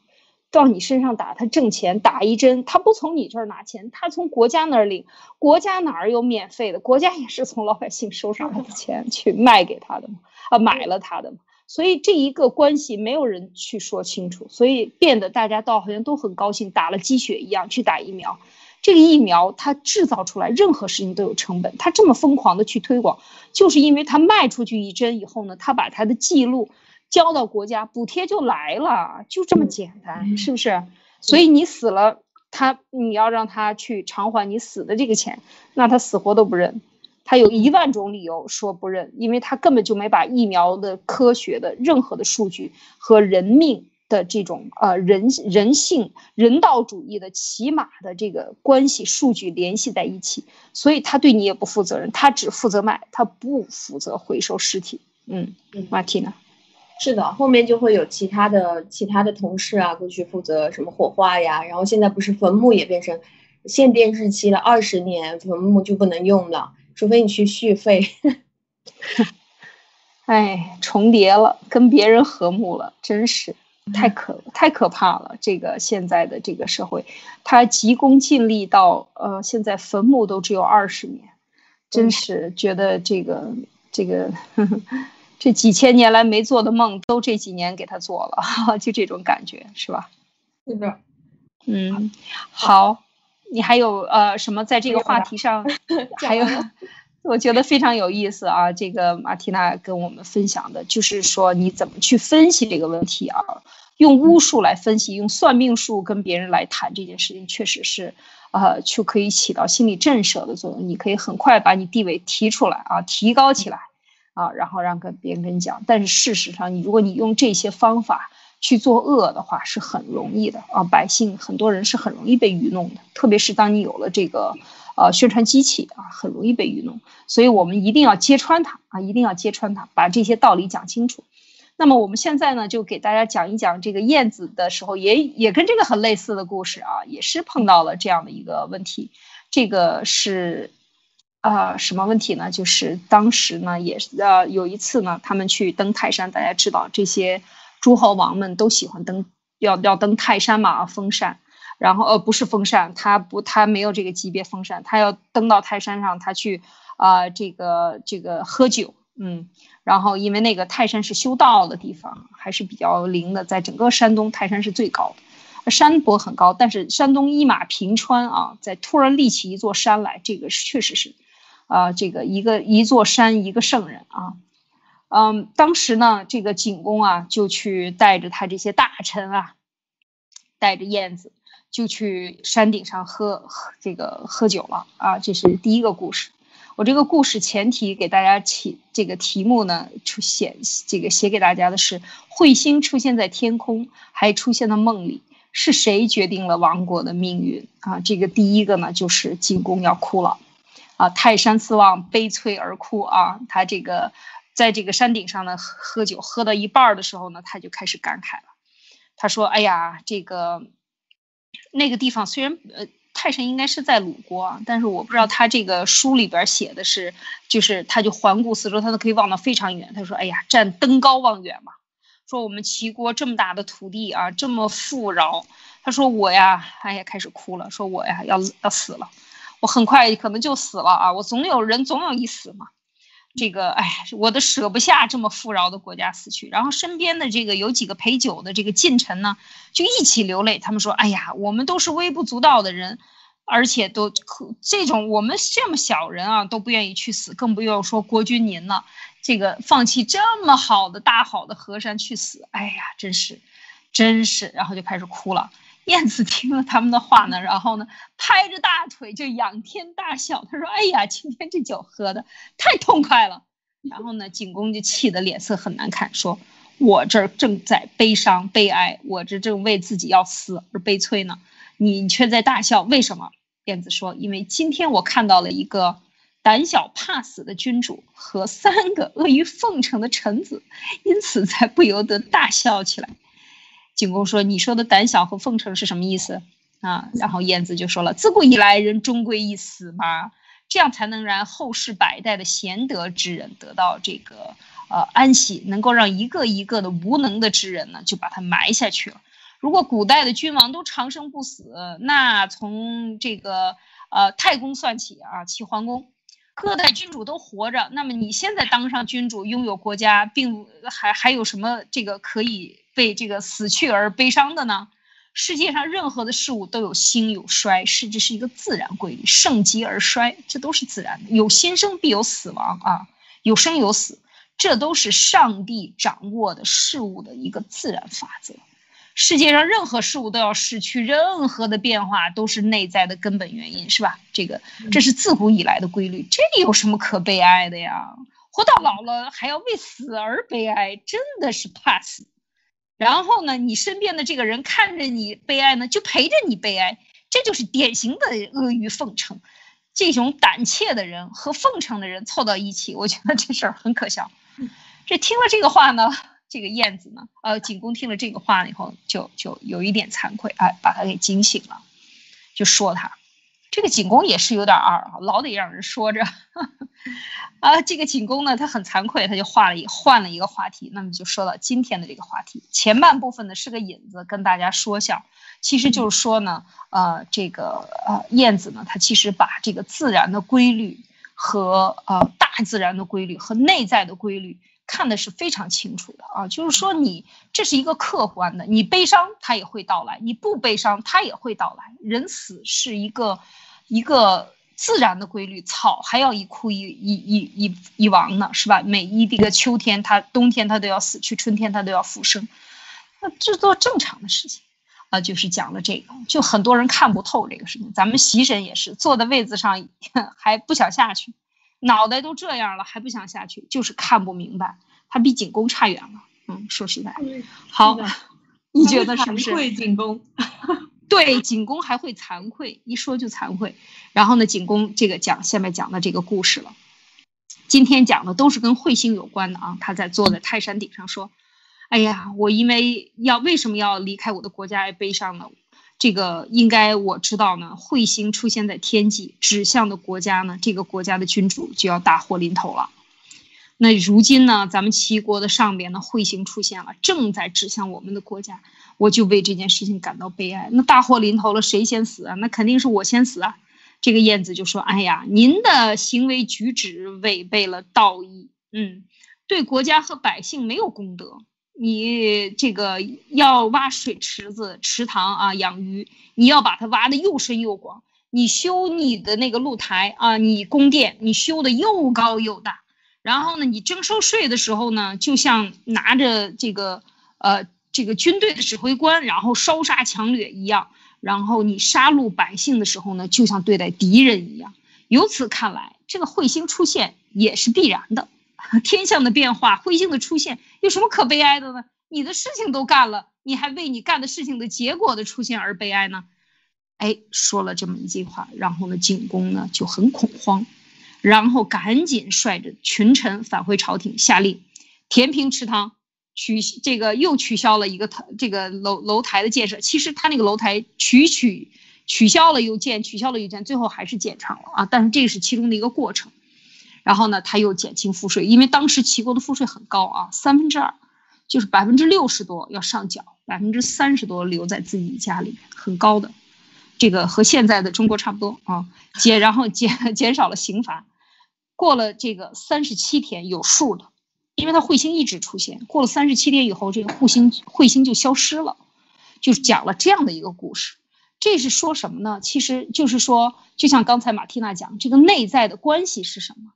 到你身上打，他挣钱，打一针，他不从你这儿拿钱，他从国家那儿领。国家哪儿有免费的？国家也是从老百姓收上来的钱去卖给他的嘛，啊，买了他的嘛。所以这一个关系没有人去说清楚，所以变得大家倒好像都很高兴，打了鸡血一样去打疫苗。这个疫苗它制造出来，任何事情都有成本，他这么疯狂的去推广，就是因为他卖出去一针以后呢，他把他的记录。交到国家，补贴就来了，就这么简单，是不是？所以你死了，他你要让他去偿还你死的这个钱，那他死活都不认，他有一万种理由说不认，因为他根本就没把疫苗的科学的任何的数据和人命的这种呃人人性人道主义的起码的这个关系数据联系在一起，所以他对你也不负责任，他只负责卖，他不负责回收尸体。嗯，马蒂娜，是的，后面就会有其他的其他的同事啊过去负责什么火化呀，然后现在不是坟墓也变成限电日期了，二十年坟墓就不能用了。除非你去续费，哎，重叠了，跟别人和睦了，真是太可太可怕了。这个现在的这个社会，他急功近利到呃，现在坟墓都只有二十年，真是觉得这个这个这几千年来没做的梦，都这几年给他做了，就这种感觉是吧？是的，嗯，好。你还有呃什么在这个话题上？还有，我觉得非常有意思啊。这个马蒂娜跟我们分享的就是说你怎么去分析这个问题啊？用巫术来分析，用算命术跟别人来谈这件事情，确实是，呃，就可以起到心理震慑的作用。你可以很快把你地位提出来啊，提高起来啊，然后让跟别人跟你讲。但是事实上，你如果你用这些方法。去做恶的话是很容易的啊，百姓很多人是很容易被愚弄的，特别是当你有了这个呃宣传机器啊，很容易被愚弄。所以我们一定要揭穿它啊，一定要揭穿它，把这些道理讲清楚。那么我们现在呢，就给大家讲一讲这个燕子的时候，也也跟这个很类似的故事啊，也是碰到了这样的一个问题。这个是啊什么问题呢？就是当时呢，也是呃有一次呢，他们去登泰山，大家知道这些。诸侯王们都喜欢登，要要登泰山嘛，封禅。然后呃，不是封禅，他不，他没有这个级别封禅，他要登到泰山上，他去啊，这个这个喝酒，嗯。然后因为那个泰山是修道的地方，还是比较灵的，在整个山东，泰山是最高的，山坡很高，但是山东一马平川啊，在突然立起一座山来，这个确实是，啊，这个一个一座山一个圣人啊。嗯，当时呢，这个景公啊，就去带着他这些大臣啊，带着燕子，就去山顶上喝喝这个喝酒了啊。这是第一个故事。我这个故事前提给大家起这个题目呢，出写这个写给大家的是：彗星出现在天空，还出现在梦里，是谁决定了王国的命运啊？这个第一个呢，就是景公要哭了啊，泰山四望，悲催而哭啊，他这个。在这个山顶上呢，喝酒，喝到一半的时候呢，他就开始感慨了。他说：“哎呀，这个那个地方虽然呃，泰山应该是在鲁国，但是我不知道他这个书里边写的是，就是他就环顾四周，他都可以望到非常远。他说：‘哎呀，站登高望远嘛。’说我们齐国这么大的土地啊，这么富饶。他说我呀，哎呀，开始哭了。说我呀，要要死了，我很快可能就死了啊。我总有人总有一死嘛。”这个哎，我都舍不下这么富饶的国家死去。然后身边的这个有几个陪酒的这个近臣呢，就一起流泪。他们说：“哎呀，我们都是微不足道的人，而且都这种我们这么小人啊，都不愿意去死，更不用说国君您了。这个放弃这么好的大好的河山去死，哎呀，真是，真是。”然后就开始哭了。燕子听了他们的话呢，然后呢，拍着大腿就仰天大笑。他说：“哎呀，今天这酒喝的太痛快了。”然后呢，景公就气得脸色很难看，说：“我这儿正在悲伤悲哀，我这正为自己要死而悲催呢，你却在大笑，为什么？”燕子说：“因为今天我看到了一个胆小怕死的君主和三个阿谀奉承的臣子，因此才不由得大笑起来。”景公说：“你说的胆小和奉承是什么意思啊？”然后晏子就说了：“自古以来，人终归一死嘛，这样才能让后世百代的贤德之人得到这个呃安息，能够让一个一个的无能的之人呢，就把他埋下去了。如果古代的君王都长生不死，那从这个呃太公算起啊，齐桓公，各代君主都活着，那么你现在当上君主，拥有国家，并还还有什么这个可以？”被这个死去而悲伤的呢？世界上任何的事物都有兴有衰，甚至是一个自然规律，盛极而衰，这都是自然的。有新生必有死亡啊，有生有死，这都是上帝掌握的事物的一个自然法则。世界上任何事物都要逝去，任何的变化都是内在的根本原因，是吧？这个这是自古以来的规律，这有什么可悲哀的呀？活到老了还要为死而悲哀，真的是怕死。然后呢，你身边的这个人看着你悲哀呢，就陪着你悲哀，这就是典型的阿谀奉承。这种胆怯的人和奉承的人凑到一起，我觉得这事儿很可笑。这听了这个话呢？这个燕子呢，呃，景公听了这个话以后，就就有一点惭愧，哎，把他给惊醒了，就说他，这个景公也是有点二啊，老得让人说着，啊，这个景公呢，他很惭愧，他就换了一换了一个话题，那么就说到今天的这个话题，前半部分呢是个引子，跟大家说下，其实就是说呢，呃，这个呃燕子呢，它其实把这个自然的规律和呃大自然的规律和内在的规律。看的是非常清楚的啊，就是说你这是一个客观的，你悲伤它也会到来，你不悲伤它也会到来。人死是一个一个自然的规律，草还要一枯一一一一一亡呢，是吧？每一这个秋天它冬天它都要死去，春天它都要复生，那这都正常的事情啊。就是讲了这个，就很多人看不透这个事情。咱们习神也是坐在位子上 还不想下去。脑袋都这样了，还不想下去，就是看不明白。他比景公差远了。嗯，说实在，好，你觉得是不是？愧景公，对，景公还会惭愧，一说就惭愧。然后呢，景公这个讲下面讲的这个故事了。今天讲的都是跟彗星有关的啊。他在坐在泰山顶上说：“哎呀，我因为要为什么要离开我的国家而悲伤呢？”这个应该我知道呢，彗星出现在天际，指向的国家呢，这个国家的君主就要大祸临头了。那如今呢，咱们齐国的上边呢，彗星出现了，正在指向我们的国家，我就为这件事情感到悲哀。那大祸临头了，谁先死啊？那肯定是我先死啊！这个燕子就说：“哎呀，您的行为举止违背了道义，嗯，对国家和百姓没有功德。”你这个要挖水池子、池塘啊，养鱼，你要把它挖的又深又广。你修你的那个露台啊，你宫殿，你修的又高又大。然后呢，你征收税的时候呢，就像拿着这个呃这个军队的指挥官，然后烧杀抢掠一样。然后你杀戮百姓的时候呢，就像对待敌人一样。由此看来，这个彗星出现也是必然的。天象的变化，彗星的出现，有什么可悲哀的呢？你的事情都干了，你还为你干的事情的结果的出现而悲哀呢？哎，说了这么一句话，然后呢，景公呢就很恐慌，然后赶紧率着群臣返回朝廷，下令填平池塘，取这个又取消了一个台这个楼楼台的建设。其实他那个楼台取取取消了又建，取消了又建，最后还是建成了啊。但是这是其中的一个过程。然后呢，他又减轻赋税，因为当时齐国的赋税很高啊，三分之二，就是百分之六十多要上缴，百分之三十多留在自己家里，很高的，这个和现在的中国差不多啊。减，然后减 减少了刑罚，过了这个三十七天有数的，因为它彗星一直出现，过了三十七天以后，这个彗星彗星就消失了，就讲了这样的一个故事。这是说什么呢？其实就是说，就像刚才马蒂娜讲，这个内在的关系是什么？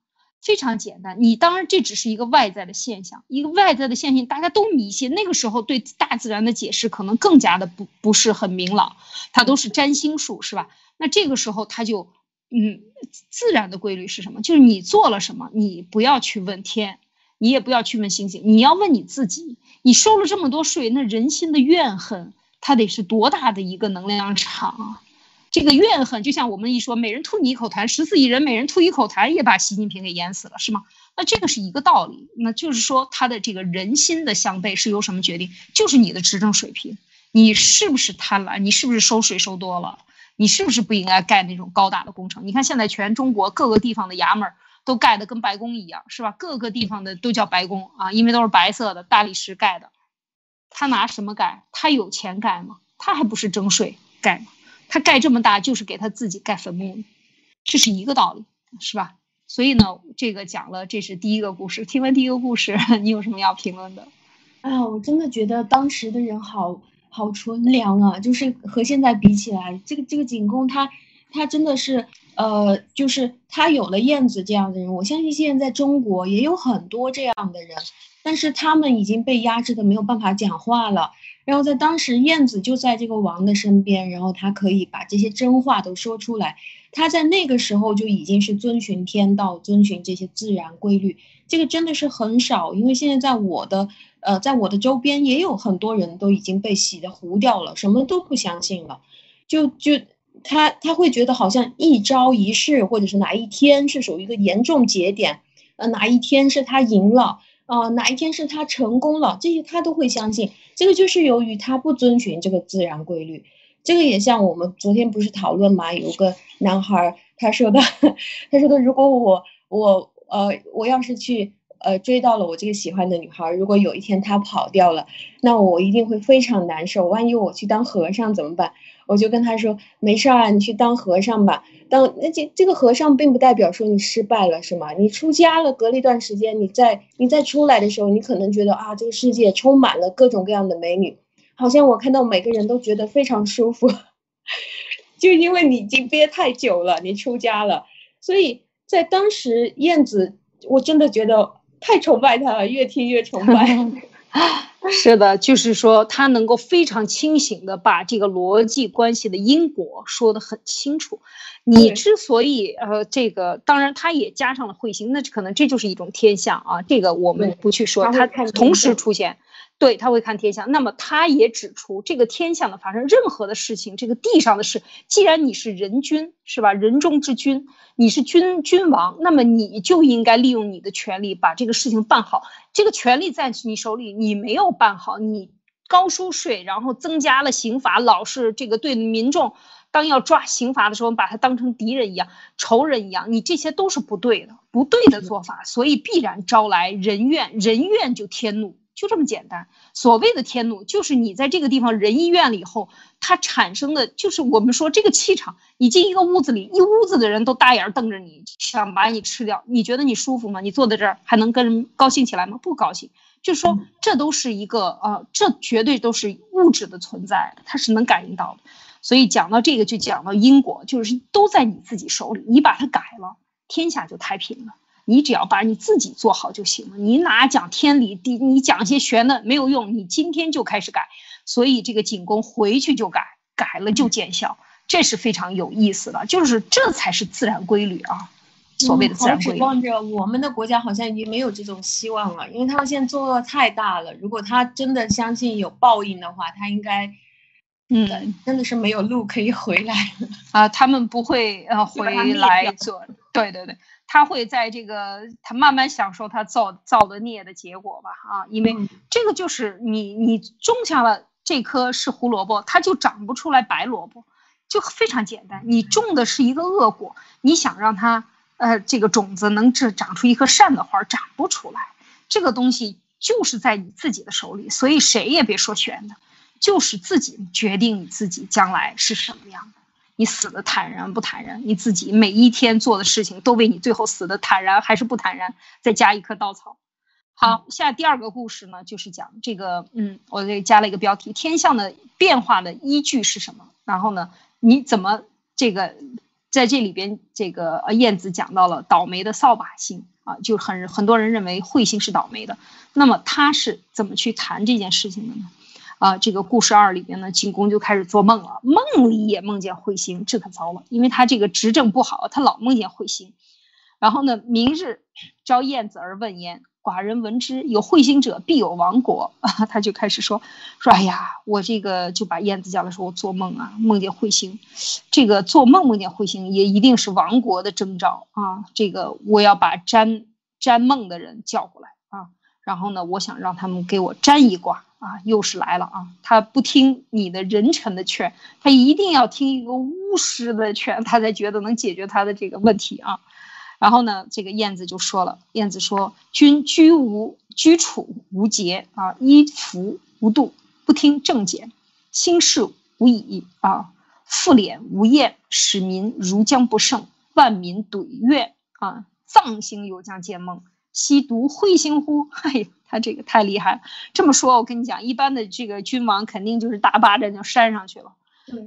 非常简单，你当然这只是一个外在的现象，一个外在的现象，大家都迷信。那个时候对大自然的解释可能更加的不不是很明朗，它都是占星术，是吧？那这个时候他就，嗯，自然的规律是什么？就是你做了什么，你不要去问天，你也不要去问星星，你要问你自己。你收了这么多税，那人心的怨恨，它得是多大的一个能量场啊！这个怨恨就像我们一说，每人吐你一口痰，十四亿人每人吐一口痰，也把习近平给淹死了，是吗？那这个是一个道理。那就是说，他的这个人心的向背是由什么决定？就是你的执政水平，你是不是贪婪？你是不是收税收多了？你是不是不应该盖那种高大的工程？你看现在全中国各个地方的衙门都盖的跟白宫一样，是吧？各个地方的都叫白宫啊，因为都是白色的大理石盖的。他拿什么盖？他有钱盖吗？他还不是征税盖吗？他盖这么大，就是给他自己盖坟墓，这是一个道理，是吧？所以呢，这个讲了，这是第一个故事。听完第一个故事，你有什么要评论的？哎呀，我真的觉得当时的人好好纯良啊，就是和现在比起来，这个这个景公他他真的是呃，就是他有了燕子这样的人，我相信现在在中国也有很多这样的人，但是他们已经被压制的没有办法讲话了。然后在当时，燕子就在这个王的身边，然后他可以把这些真话都说出来。他在那个时候就已经是遵循天道，遵循这些自然规律。这个真的是很少，因为现在在我的呃，在我的周边也有很多人都已经被洗的糊掉了，什么都不相信了。就就他他会觉得好像一朝一夕，或者是哪一天是属于一个严重节点，呃，哪一天是他赢了。哦，哪一天是他成功了？这些他都会相信。这个就是由于他不遵循这个自然规律。这个也像我们昨天不是讨论嘛？有个男孩他说的，他说的，如果我我呃我要是去呃追到了我这个喜欢的女孩，如果有一天她跑掉了，那我一定会非常难受。万一我去当和尚怎么办？我就跟他说，没事儿啊，你去当和尚吧。当那这这个和尚并不代表说你失败了，是吗？你出家了，隔了一段时间，你再你再出来的时候，你可能觉得啊，这个世界充满了各种各样的美女，好像我看到每个人都觉得非常舒服，就因为你已经憋太久了，你出家了。所以在当时，燕子我真的觉得太崇拜他了，越听越崇拜。是的，就是说他能够非常清醒的把这个逻辑关系的因果说得很清楚。你之所以呃这个，当然他也加上了彗星，那可能这就是一种天象啊。这个我们不去说，它同时出现。对他会看天象，那么他也指出这个天象的发生，任何的事情，这个地上的事，既然你是人君，是吧？人中之君，你是君君王，那么你就应该利用你的权利把这个事情办好。这个权利在你手里，你没有办好，你高收税，然后增加了刑罚，老是这个对民众，当要抓刑罚的时候，把他当成敌人一样、仇人一样，你这些都是不对的，不对的做法，所以必然招来人怨，人怨就天怒。就这么简单。所谓的天怒，就是你在这个地方人意怨了以后，它产生的就是我们说这个气场。你进一个屋子里，一屋子的人都大眼瞪着你，想把你吃掉。你觉得你舒服吗？你坐在这儿还能跟人高兴起来吗？不高兴。就是说，这都是一个呃，这绝对都是物质的存在，它是能感应到的。所以讲到这个，就讲到因果，就是都在你自己手里。你把它改了，天下就太平了。你只要把你自己做好就行了。你哪讲天理地？你讲些玄的没有用。你今天就开始改，所以这个景公回去就改，改了就见效，这是非常有意思的。就是这才是自然规律啊，所谓的自然规律。指望着我们的国家好像已经没有这种希望了，因为他们现在作恶太大了。如果他真的相信有报应的话，他应该，嗯，真的是没有路可以回来了啊。他们不会呃回来做，对对对。他会在这个，他慢慢享受他造造的孽的结果吧，啊，因为这个就是你你种下了这颗是胡萝卜，它就长不出来白萝卜，就非常简单。你种的是一个恶果，你想让它呃这个种子能这长出一颗善的花，长不出来。这个东西就是在你自己的手里，所以谁也别说玄的，就是自己决定你自己将来是什么样的。你死的坦然不坦然？你自己每一天做的事情都为你最后死的坦然还是不坦然？再加一颗稻草。好，下第二个故事呢，就是讲这个，嗯，我这加了一个标题：天象的变化的依据是什么？然后呢，你怎么这个在这里边，这个呃燕子讲到了倒霉的扫把星啊，就很很多人认为彗星是倒霉的。那么他是怎么去谈这件事情的呢？啊，这个故事二里边呢，景公就开始做梦了，梦里也梦见彗星，这可糟了，因为他这个执政不好，他老梦见彗星。然后呢，明日召燕子而问焉，寡人闻之，有彗星者必有亡国啊。他就开始说说，哎呀，我这个就把燕子叫来说，我做梦啊，梦见彗星，这个做梦梦见彗星也一定是亡国的征兆啊。这个我要把占占梦的人叫过来，然后呢，我想让他们给我占一卦。啊，又是来了啊！他不听你的人臣的劝，他一定要听一个巫师的劝，他才觉得能解决他的这个问题啊。然后呢，这个燕子就说了，燕子说：“君居无居处无节啊，衣服无度，不听正简，心事无已啊，复敛无厌，使民如将不胜，万民怼怨啊，藏星犹将见梦。”吸毒彗星乎？哎他这个太厉害了。这么说，我跟你讲，一般的这个君王肯定就是大巴掌就扇上去了。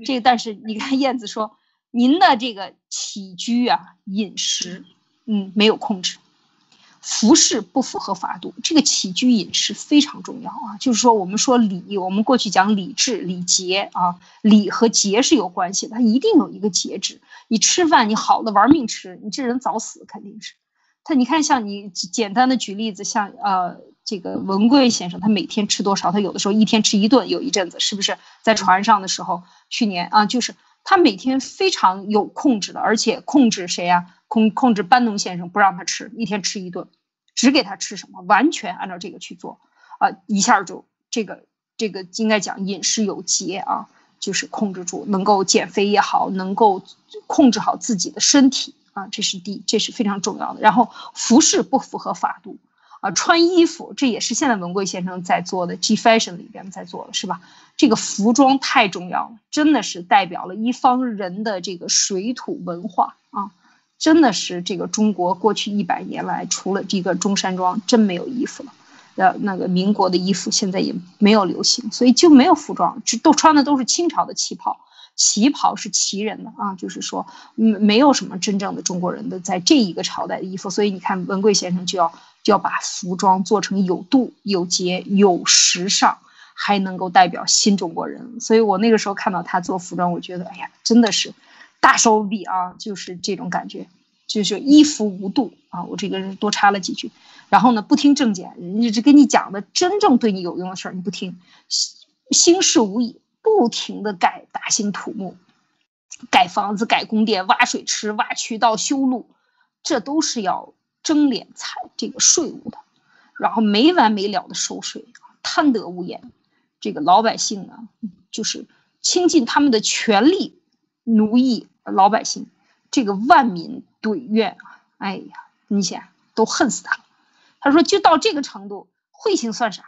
这个，但是你看燕子说，您的这个起居啊、饮食，嗯，没有控制。服饰不符合法度，这个起居饮食非常重要啊。就是说，我们说礼，我们过去讲礼制、礼节啊，礼和节是有关系的，它一定有一个节制。你吃饭，你好的玩命吃，你这人早死肯定是。他，你看，像你简单的举例子，像呃，这个文贵先生，他每天吃多少？他有的时候一天吃一顿，有一阵子是不是在船上的时候？去年啊，就是他每天非常有控制的，而且控制谁呀？控控制班农先生不让他吃，一天吃一顿。只给他吃什么，完全按照这个去做，啊，一下就这个这个应该讲饮食有节啊，就是控制住，能够减肥也好，能够控制好自己的身体啊，这是第这是非常重要的。然后服饰不符合法度啊，穿衣服这也是现在文贵先生在做的，G Fashion 里边在做的是吧？这个服装太重要了，真的是代表了一方人的这个水土文化啊。真的是这个中国过去一百年来，除了这个中山装，真没有衣服了。呃，那个民国的衣服现在也没有流行，所以就没有服装，就都穿的都是清朝的旗袍。旗袍是旗人的啊，就是说，嗯，没有什么真正的中国人的在这一个朝代的衣服。所以你看，文贵先生就要就要把服装做成有度、有节、有时尚，还能够代表新中国人。所以我那个时候看到他做服装，我觉得，哎呀，真的是。大手笔啊，就是这种感觉，就是衣服无度啊。我这个人多插了几句，然后呢，不听正解，人家只跟你讲的真正对你有用的事儿，你不听，兴事无益，不停的盖大兴土木，盖房子、盖宫殿、挖水池、挖渠道、修路，这都是要征敛财这个税务的，然后没完没了的收税，贪得无厌，这个老百姓呢，就是倾尽他们的全力。奴役老百姓，这个万民怼怨啊！哎呀，你想都恨死他了。他说就到这个程度，彗星算啥？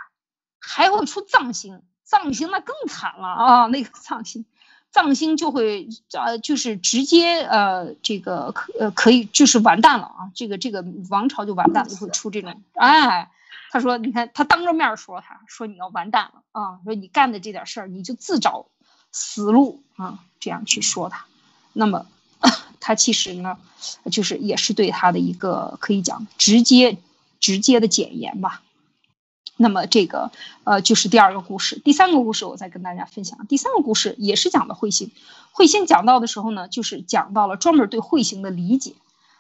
还会出藏星，藏星那更惨了啊！那个藏星，藏星就会呃，就是直接呃，这个可呃可以就是完蛋了啊！这个这个王朝就完蛋了，会出这种哎。他说你看他当着面说他说你要完蛋了啊！说你干的这点事儿你就自找。死路啊，这样去说他，那么 他其实呢，就是也是对他的一个可以讲直接直接的检验吧。那么这个呃，就是第二个故事，第三个故事我再跟大家分享。第三个故事也是讲的彗星，彗星讲到的时候呢，就是讲到了专门对彗星的理解。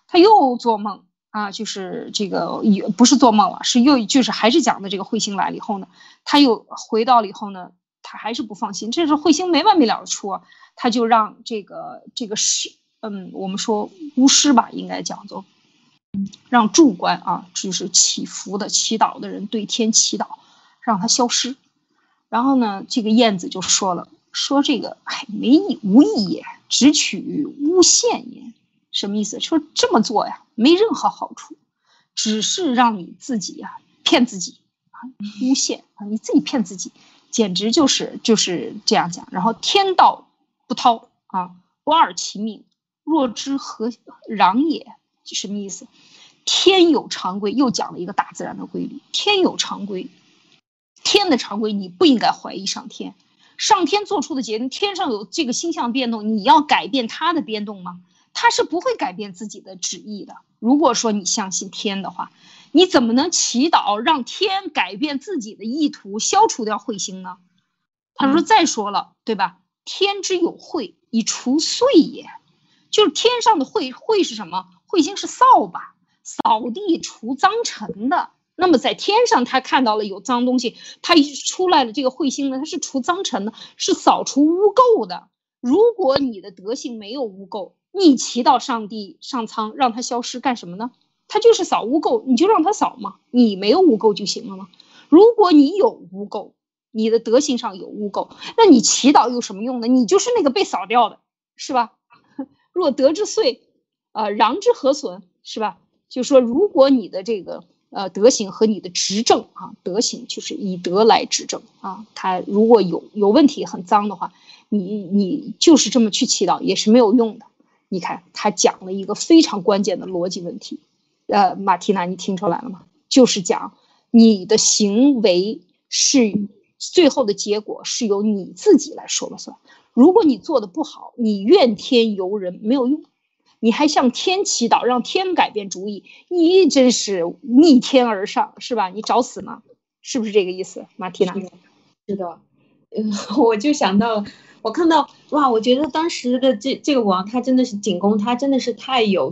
他又做梦啊，就是这个也不是做梦了，是又就是还是讲的这个彗星来了以后呢，他又回到了以后呢。他还是不放心，这是彗星没完没了的出，他就让这个这个师，嗯，我们说巫师吧，应该讲做，让主官啊，就是祈福的、祈祷的人对天祈祷，让他消失。然后呢，这个燕子就说了，说这个哎，没意无意也，只取诬陷也。什么意思？说这么做呀，没任何好处，只是让你自己呀骗自己啊，诬陷啊，你自己骗自己。简直就是就是这样讲，然后天道不掏啊，不二其命，若之何攘也？什么意思？天有常规，又讲了一个大自然的规律。天有常规，天的常规你不应该怀疑上天。上天做出的决定，天上有这个星象变动，你要改变它的变动吗？他是不会改变自己的旨意的。如果说你相信天的话。你怎么能祈祷让天改变自己的意图，消除掉彗星呢？他说：“再说了，对吧？天之有彗，以除祟也，就是天上的彗。彗是什么？彗星是扫把，扫地除脏尘的。那么在天上，他看到了有脏东西，他一出来了，这个彗星呢，它是除脏尘的，是扫除污垢的。如果你的德性没有污垢，你祈祷上帝上苍让它消失干什么呢？”他就是扫污垢，你就让他扫嘛，你没有污垢就行了吗？如果你有污垢，你的德行上有污垢，那你祈祷有什么用呢？你就是那个被扫掉的，是吧？若德之遂，呃，攘之何损，是吧？就说如果你的这个呃德行和你的执政啊，德行就是以德来执政啊，他如果有有问题很脏的话，你你就是这么去祈祷也是没有用的。你看他讲了一个非常关键的逻辑问题。呃，马蒂娜，你听出来了吗？就是讲你的行为是最后的结果是由你自己来说了算。如果你做的不好，你怨天尤人没有用，你还向天祈祷，让天改变主意，你真是逆天而上，是吧？你找死吗？是不是这个意思，马蒂娜？是的，嗯，我就想到，我看到哇，我觉得当时的这这个王，他真的是景公，他真的是太有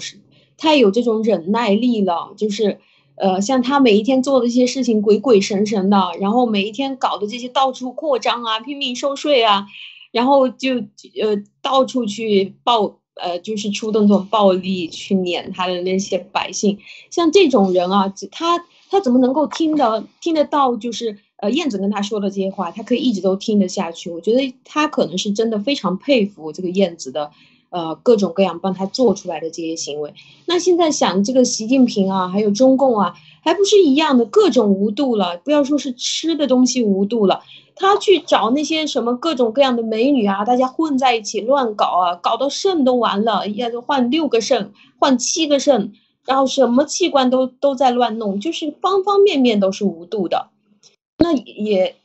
太有这种忍耐力了，就是。呃，像他每一天做的一些事情，鬼鬼神神的，然后每一天搞的这些到处扩张啊，拼命收税啊，然后就呃到处去报呃，就是出动这种暴力去撵他的那些百姓。像这种人啊，他他怎么能够听得听得到？就是呃燕子跟他说的这些话，他可以一直都听得下去。我觉得他可能是真的非常佩服这个燕子的。呃，各种各样帮他做出来的这些行为，那现在想这个习近平啊，还有中共啊，还不是一样的各种无度了？不要说是吃的东西无度了，他去找那些什么各种各样的美女啊，大家混在一起乱搞啊，搞到肾都完了，要换六个肾，换七个肾，然后什么器官都都在乱弄，就是方方面面都是无度的，那也。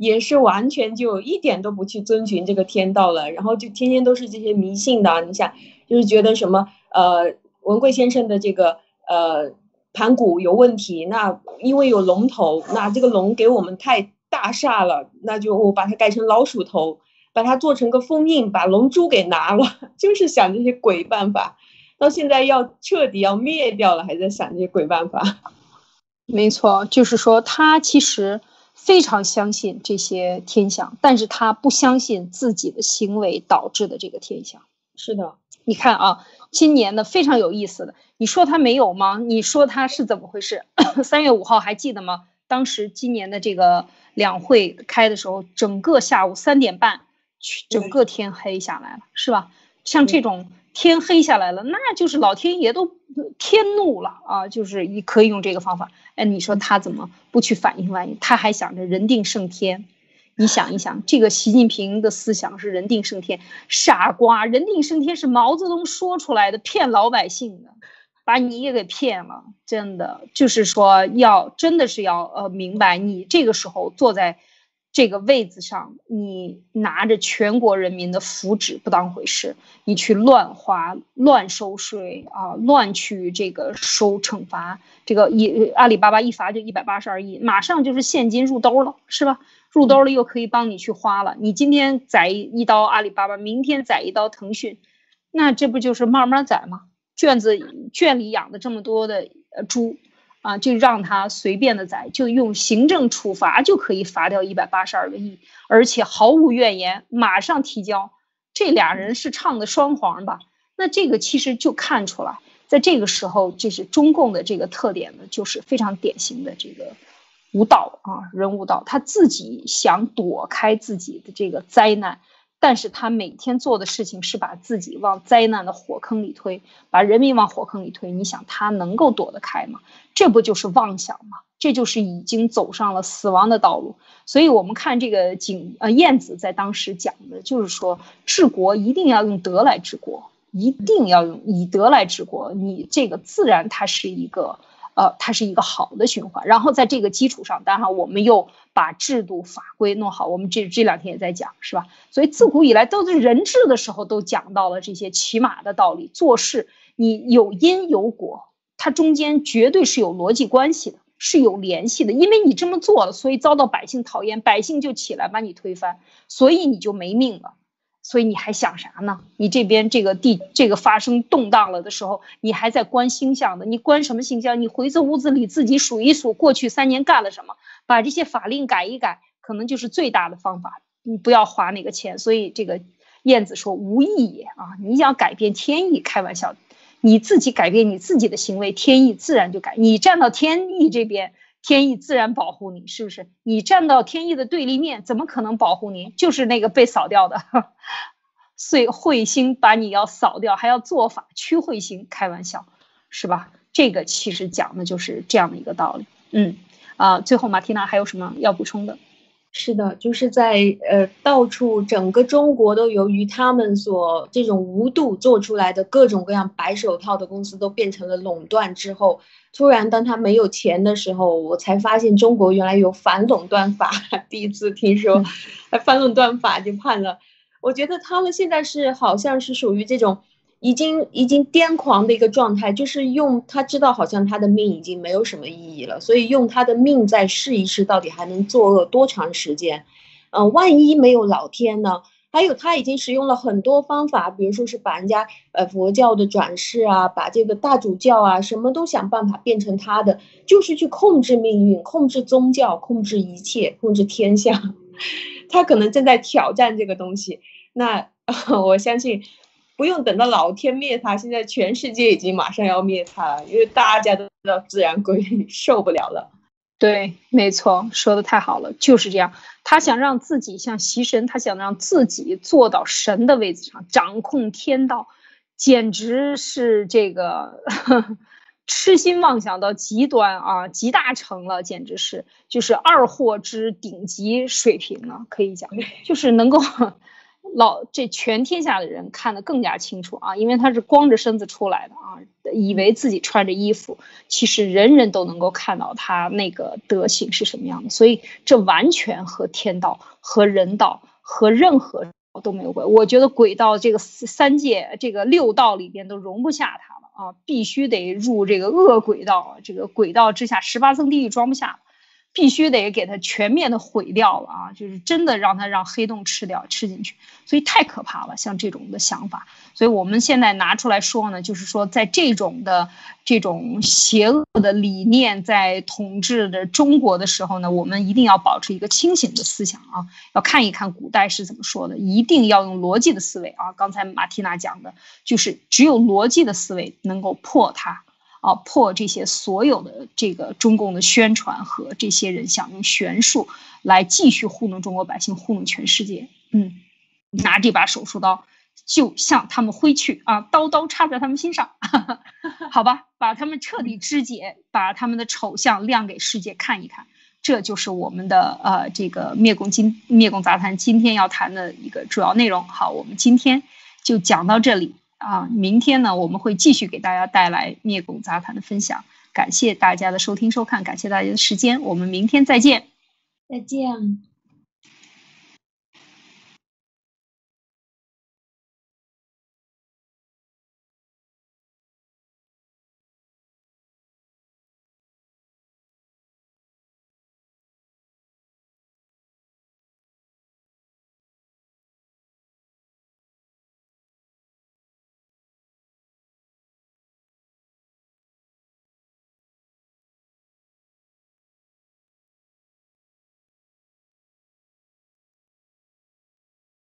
也是完全就一点都不去遵循这个天道了，然后就天天都是这些迷信的。你想，就是觉得什么呃文贵先生的这个呃盘古有问题，那因为有龙头，那这个龙给我们太大厦了，那就我把它改成老鼠头，把它做成个封印，把龙珠给拿了，就是想这些鬼办法。到现在要彻底要灭掉了，还在想这些鬼办法。没错，就是说他其实。非常相信这些天象，但是他不相信自己的行为导致的这个天象。是的，你看啊，今年的非常有意思的，你说他没有吗？你说他是怎么回事？三月五号还记得吗？当时今年的这个两会开的时候，整个下午三点半，整个天黑下来了，是吧？像这种。天黑下来了，那就是老天爷都天怒了啊！就是你可以用这个方法。哎，你说他怎么不去反应？反应？他还想着人定胜天。你想一想，这个习近平的思想是人定胜天，傻瓜！人定胜天是毛泽东说出来的，骗老百姓的，把你也给骗了。真的就是说，要真的是要呃明白，你这个时候坐在。这个位子上，你拿着全国人民的福祉不当回事，你去乱花、乱收税啊，乱去这个收惩罚，这个一阿里巴巴一罚就一百八十二亿，马上就是现金入兜了，是吧？入兜了又可以帮你去花了。你今天宰一刀阿里巴巴，明天宰一刀腾讯，那这不就是慢慢宰吗？圈子圈里养的这么多的呃猪。啊，就让他随便的宰，就用行政处罚就可以罚掉一百八十二个亿，而且毫无怨言，马上提交。这俩人是唱的双簧吧？那这个其实就看出来，在这个时候，这是中共的这个特点呢，就是非常典型的这个无道啊，人无道，他自己想躲开自己的这个灾难。但是他每天做的事情是把自己往灾难的火坑里推，把人民往火坑里推。你想他能够躲得开吗？这不就是妄想吗？这就是已经走上了死亡的道路。所以，我们看这个景呃晏子在当时讲的就是说，治国一定要用德来治国，一定要用以德来治国。你这个自然它是一个。呃，它是一个好的循环，然后在这个基础上，当然我们又把制度法规弄好。我们这这两天也在讲，是吧？所以自古以来都是人治的时候都讲到了这些起码的道理。做事你有因有果，它中间绝对是有逻辑关系的，是有联系的。因为你这么做了，所以遭到百姓讨厌，百姓就起来把你推翻，所以你就没命了。所以你还想啥呢？你这边这个地这个发生动荡了的时候，你还在观星象的？你观什么星象？你回这屋子里自己数一数，过去三年干了什么？把这些法令改一改，可能就是最大的方法。你不要花那个钱。所以这个燕子说无意也啊！你想改变天意，开玩笑，你自己改变你自己的行为，天意自然就改。你站到天意这边。天意自然保护你，是不是？你站到天意的对立面，怎么可能保护你？就是那个被扫掉的，所以彗星把你要扫掉，还要做法驱彗星，开玩笑，是吧？这个其实讲的就是这样的一个道理。嗯，啊，最后马蒂娜还有什么要补充的？是的，就是在呃到处整个中国都由于他们所这种无度做出来的各种各样白手套的公司都变成了垄断之后，突然当他没有钱的时候，我才发现中国原来有反垄断法，第一次听说，反垄断法就判了。我觉得他们现在是好像是属于这种。已经已经癫狂的一个状态，就是用他知道好像他的命已经没有什么意义了，所以用他的命再试一试，到底还能作恶多长时间？嗯，万一没有老天呢？还有他已经使用了很多方法，比如说是把人家呃佛教的转世啊，把这个大主教啊，什么都想办法变成他的，就是去控制命运、控制宗教、控制一切、控制天下。他可能正在挑战这个东西。那 我相信。不用等到老天灭他，现在全世界已经马上要灭他了，因为大家都知道自然规律受不了了。对，没错，说的太好了，就是这样。他想让自己像习神，他想让自己坐到神的位置上，掌控天道，简直是这个 痴心妄想到极端啊，极大成了，简直是就是二货之顶级水平了，可以讲，就是能够。老这全天下的人看得更加清楚啊，因为他是光着身子出来的啊，以为自己穿着衣服，其实人人都能够看到他那个德行是什么样的，所以这完全和天道、和人道、和任何都没有关。我觉得鬼道这个三界、这个六道里边都容不下他了啊，必须得入这个恶鬼道，这个鬼道之下十八层地狱装不下。必须得给它全面的毁掉了啊！就是真的让它让黑洞吃掉吃进去，所以太可怕了。像这种的想法，所以我们现在拿出来说呢，就是说在这种的这种邪恶的理念在统治的中国的时候呢，我们一定要保持一个清醒的思想啊，要看一看古代是怎么说的，一定要用逻辑的思维啊。刚才马蒂娜讲的就是只有逻辑的思维能够破它。啊，破这些所有的这个中共的宣传和这些人想用玄术来继续糊弄中国百姓，糊弄全世界。嗯，拿这把手术刀就向他们挥去啊，刀刀插在他们心上，好吧，把他们彻底肢解，把他们的丑相亮给世界看一看。这就是我们的呃这个灭共今灭共杂谈今天要谈的一个主要内容。好，我们今天就讲到这里。啊，明天呢，我们会继续给大家带来灭拱杂谈的分享。感谢大家的收听收看，感谢大家的时间，我们明天再见，再见。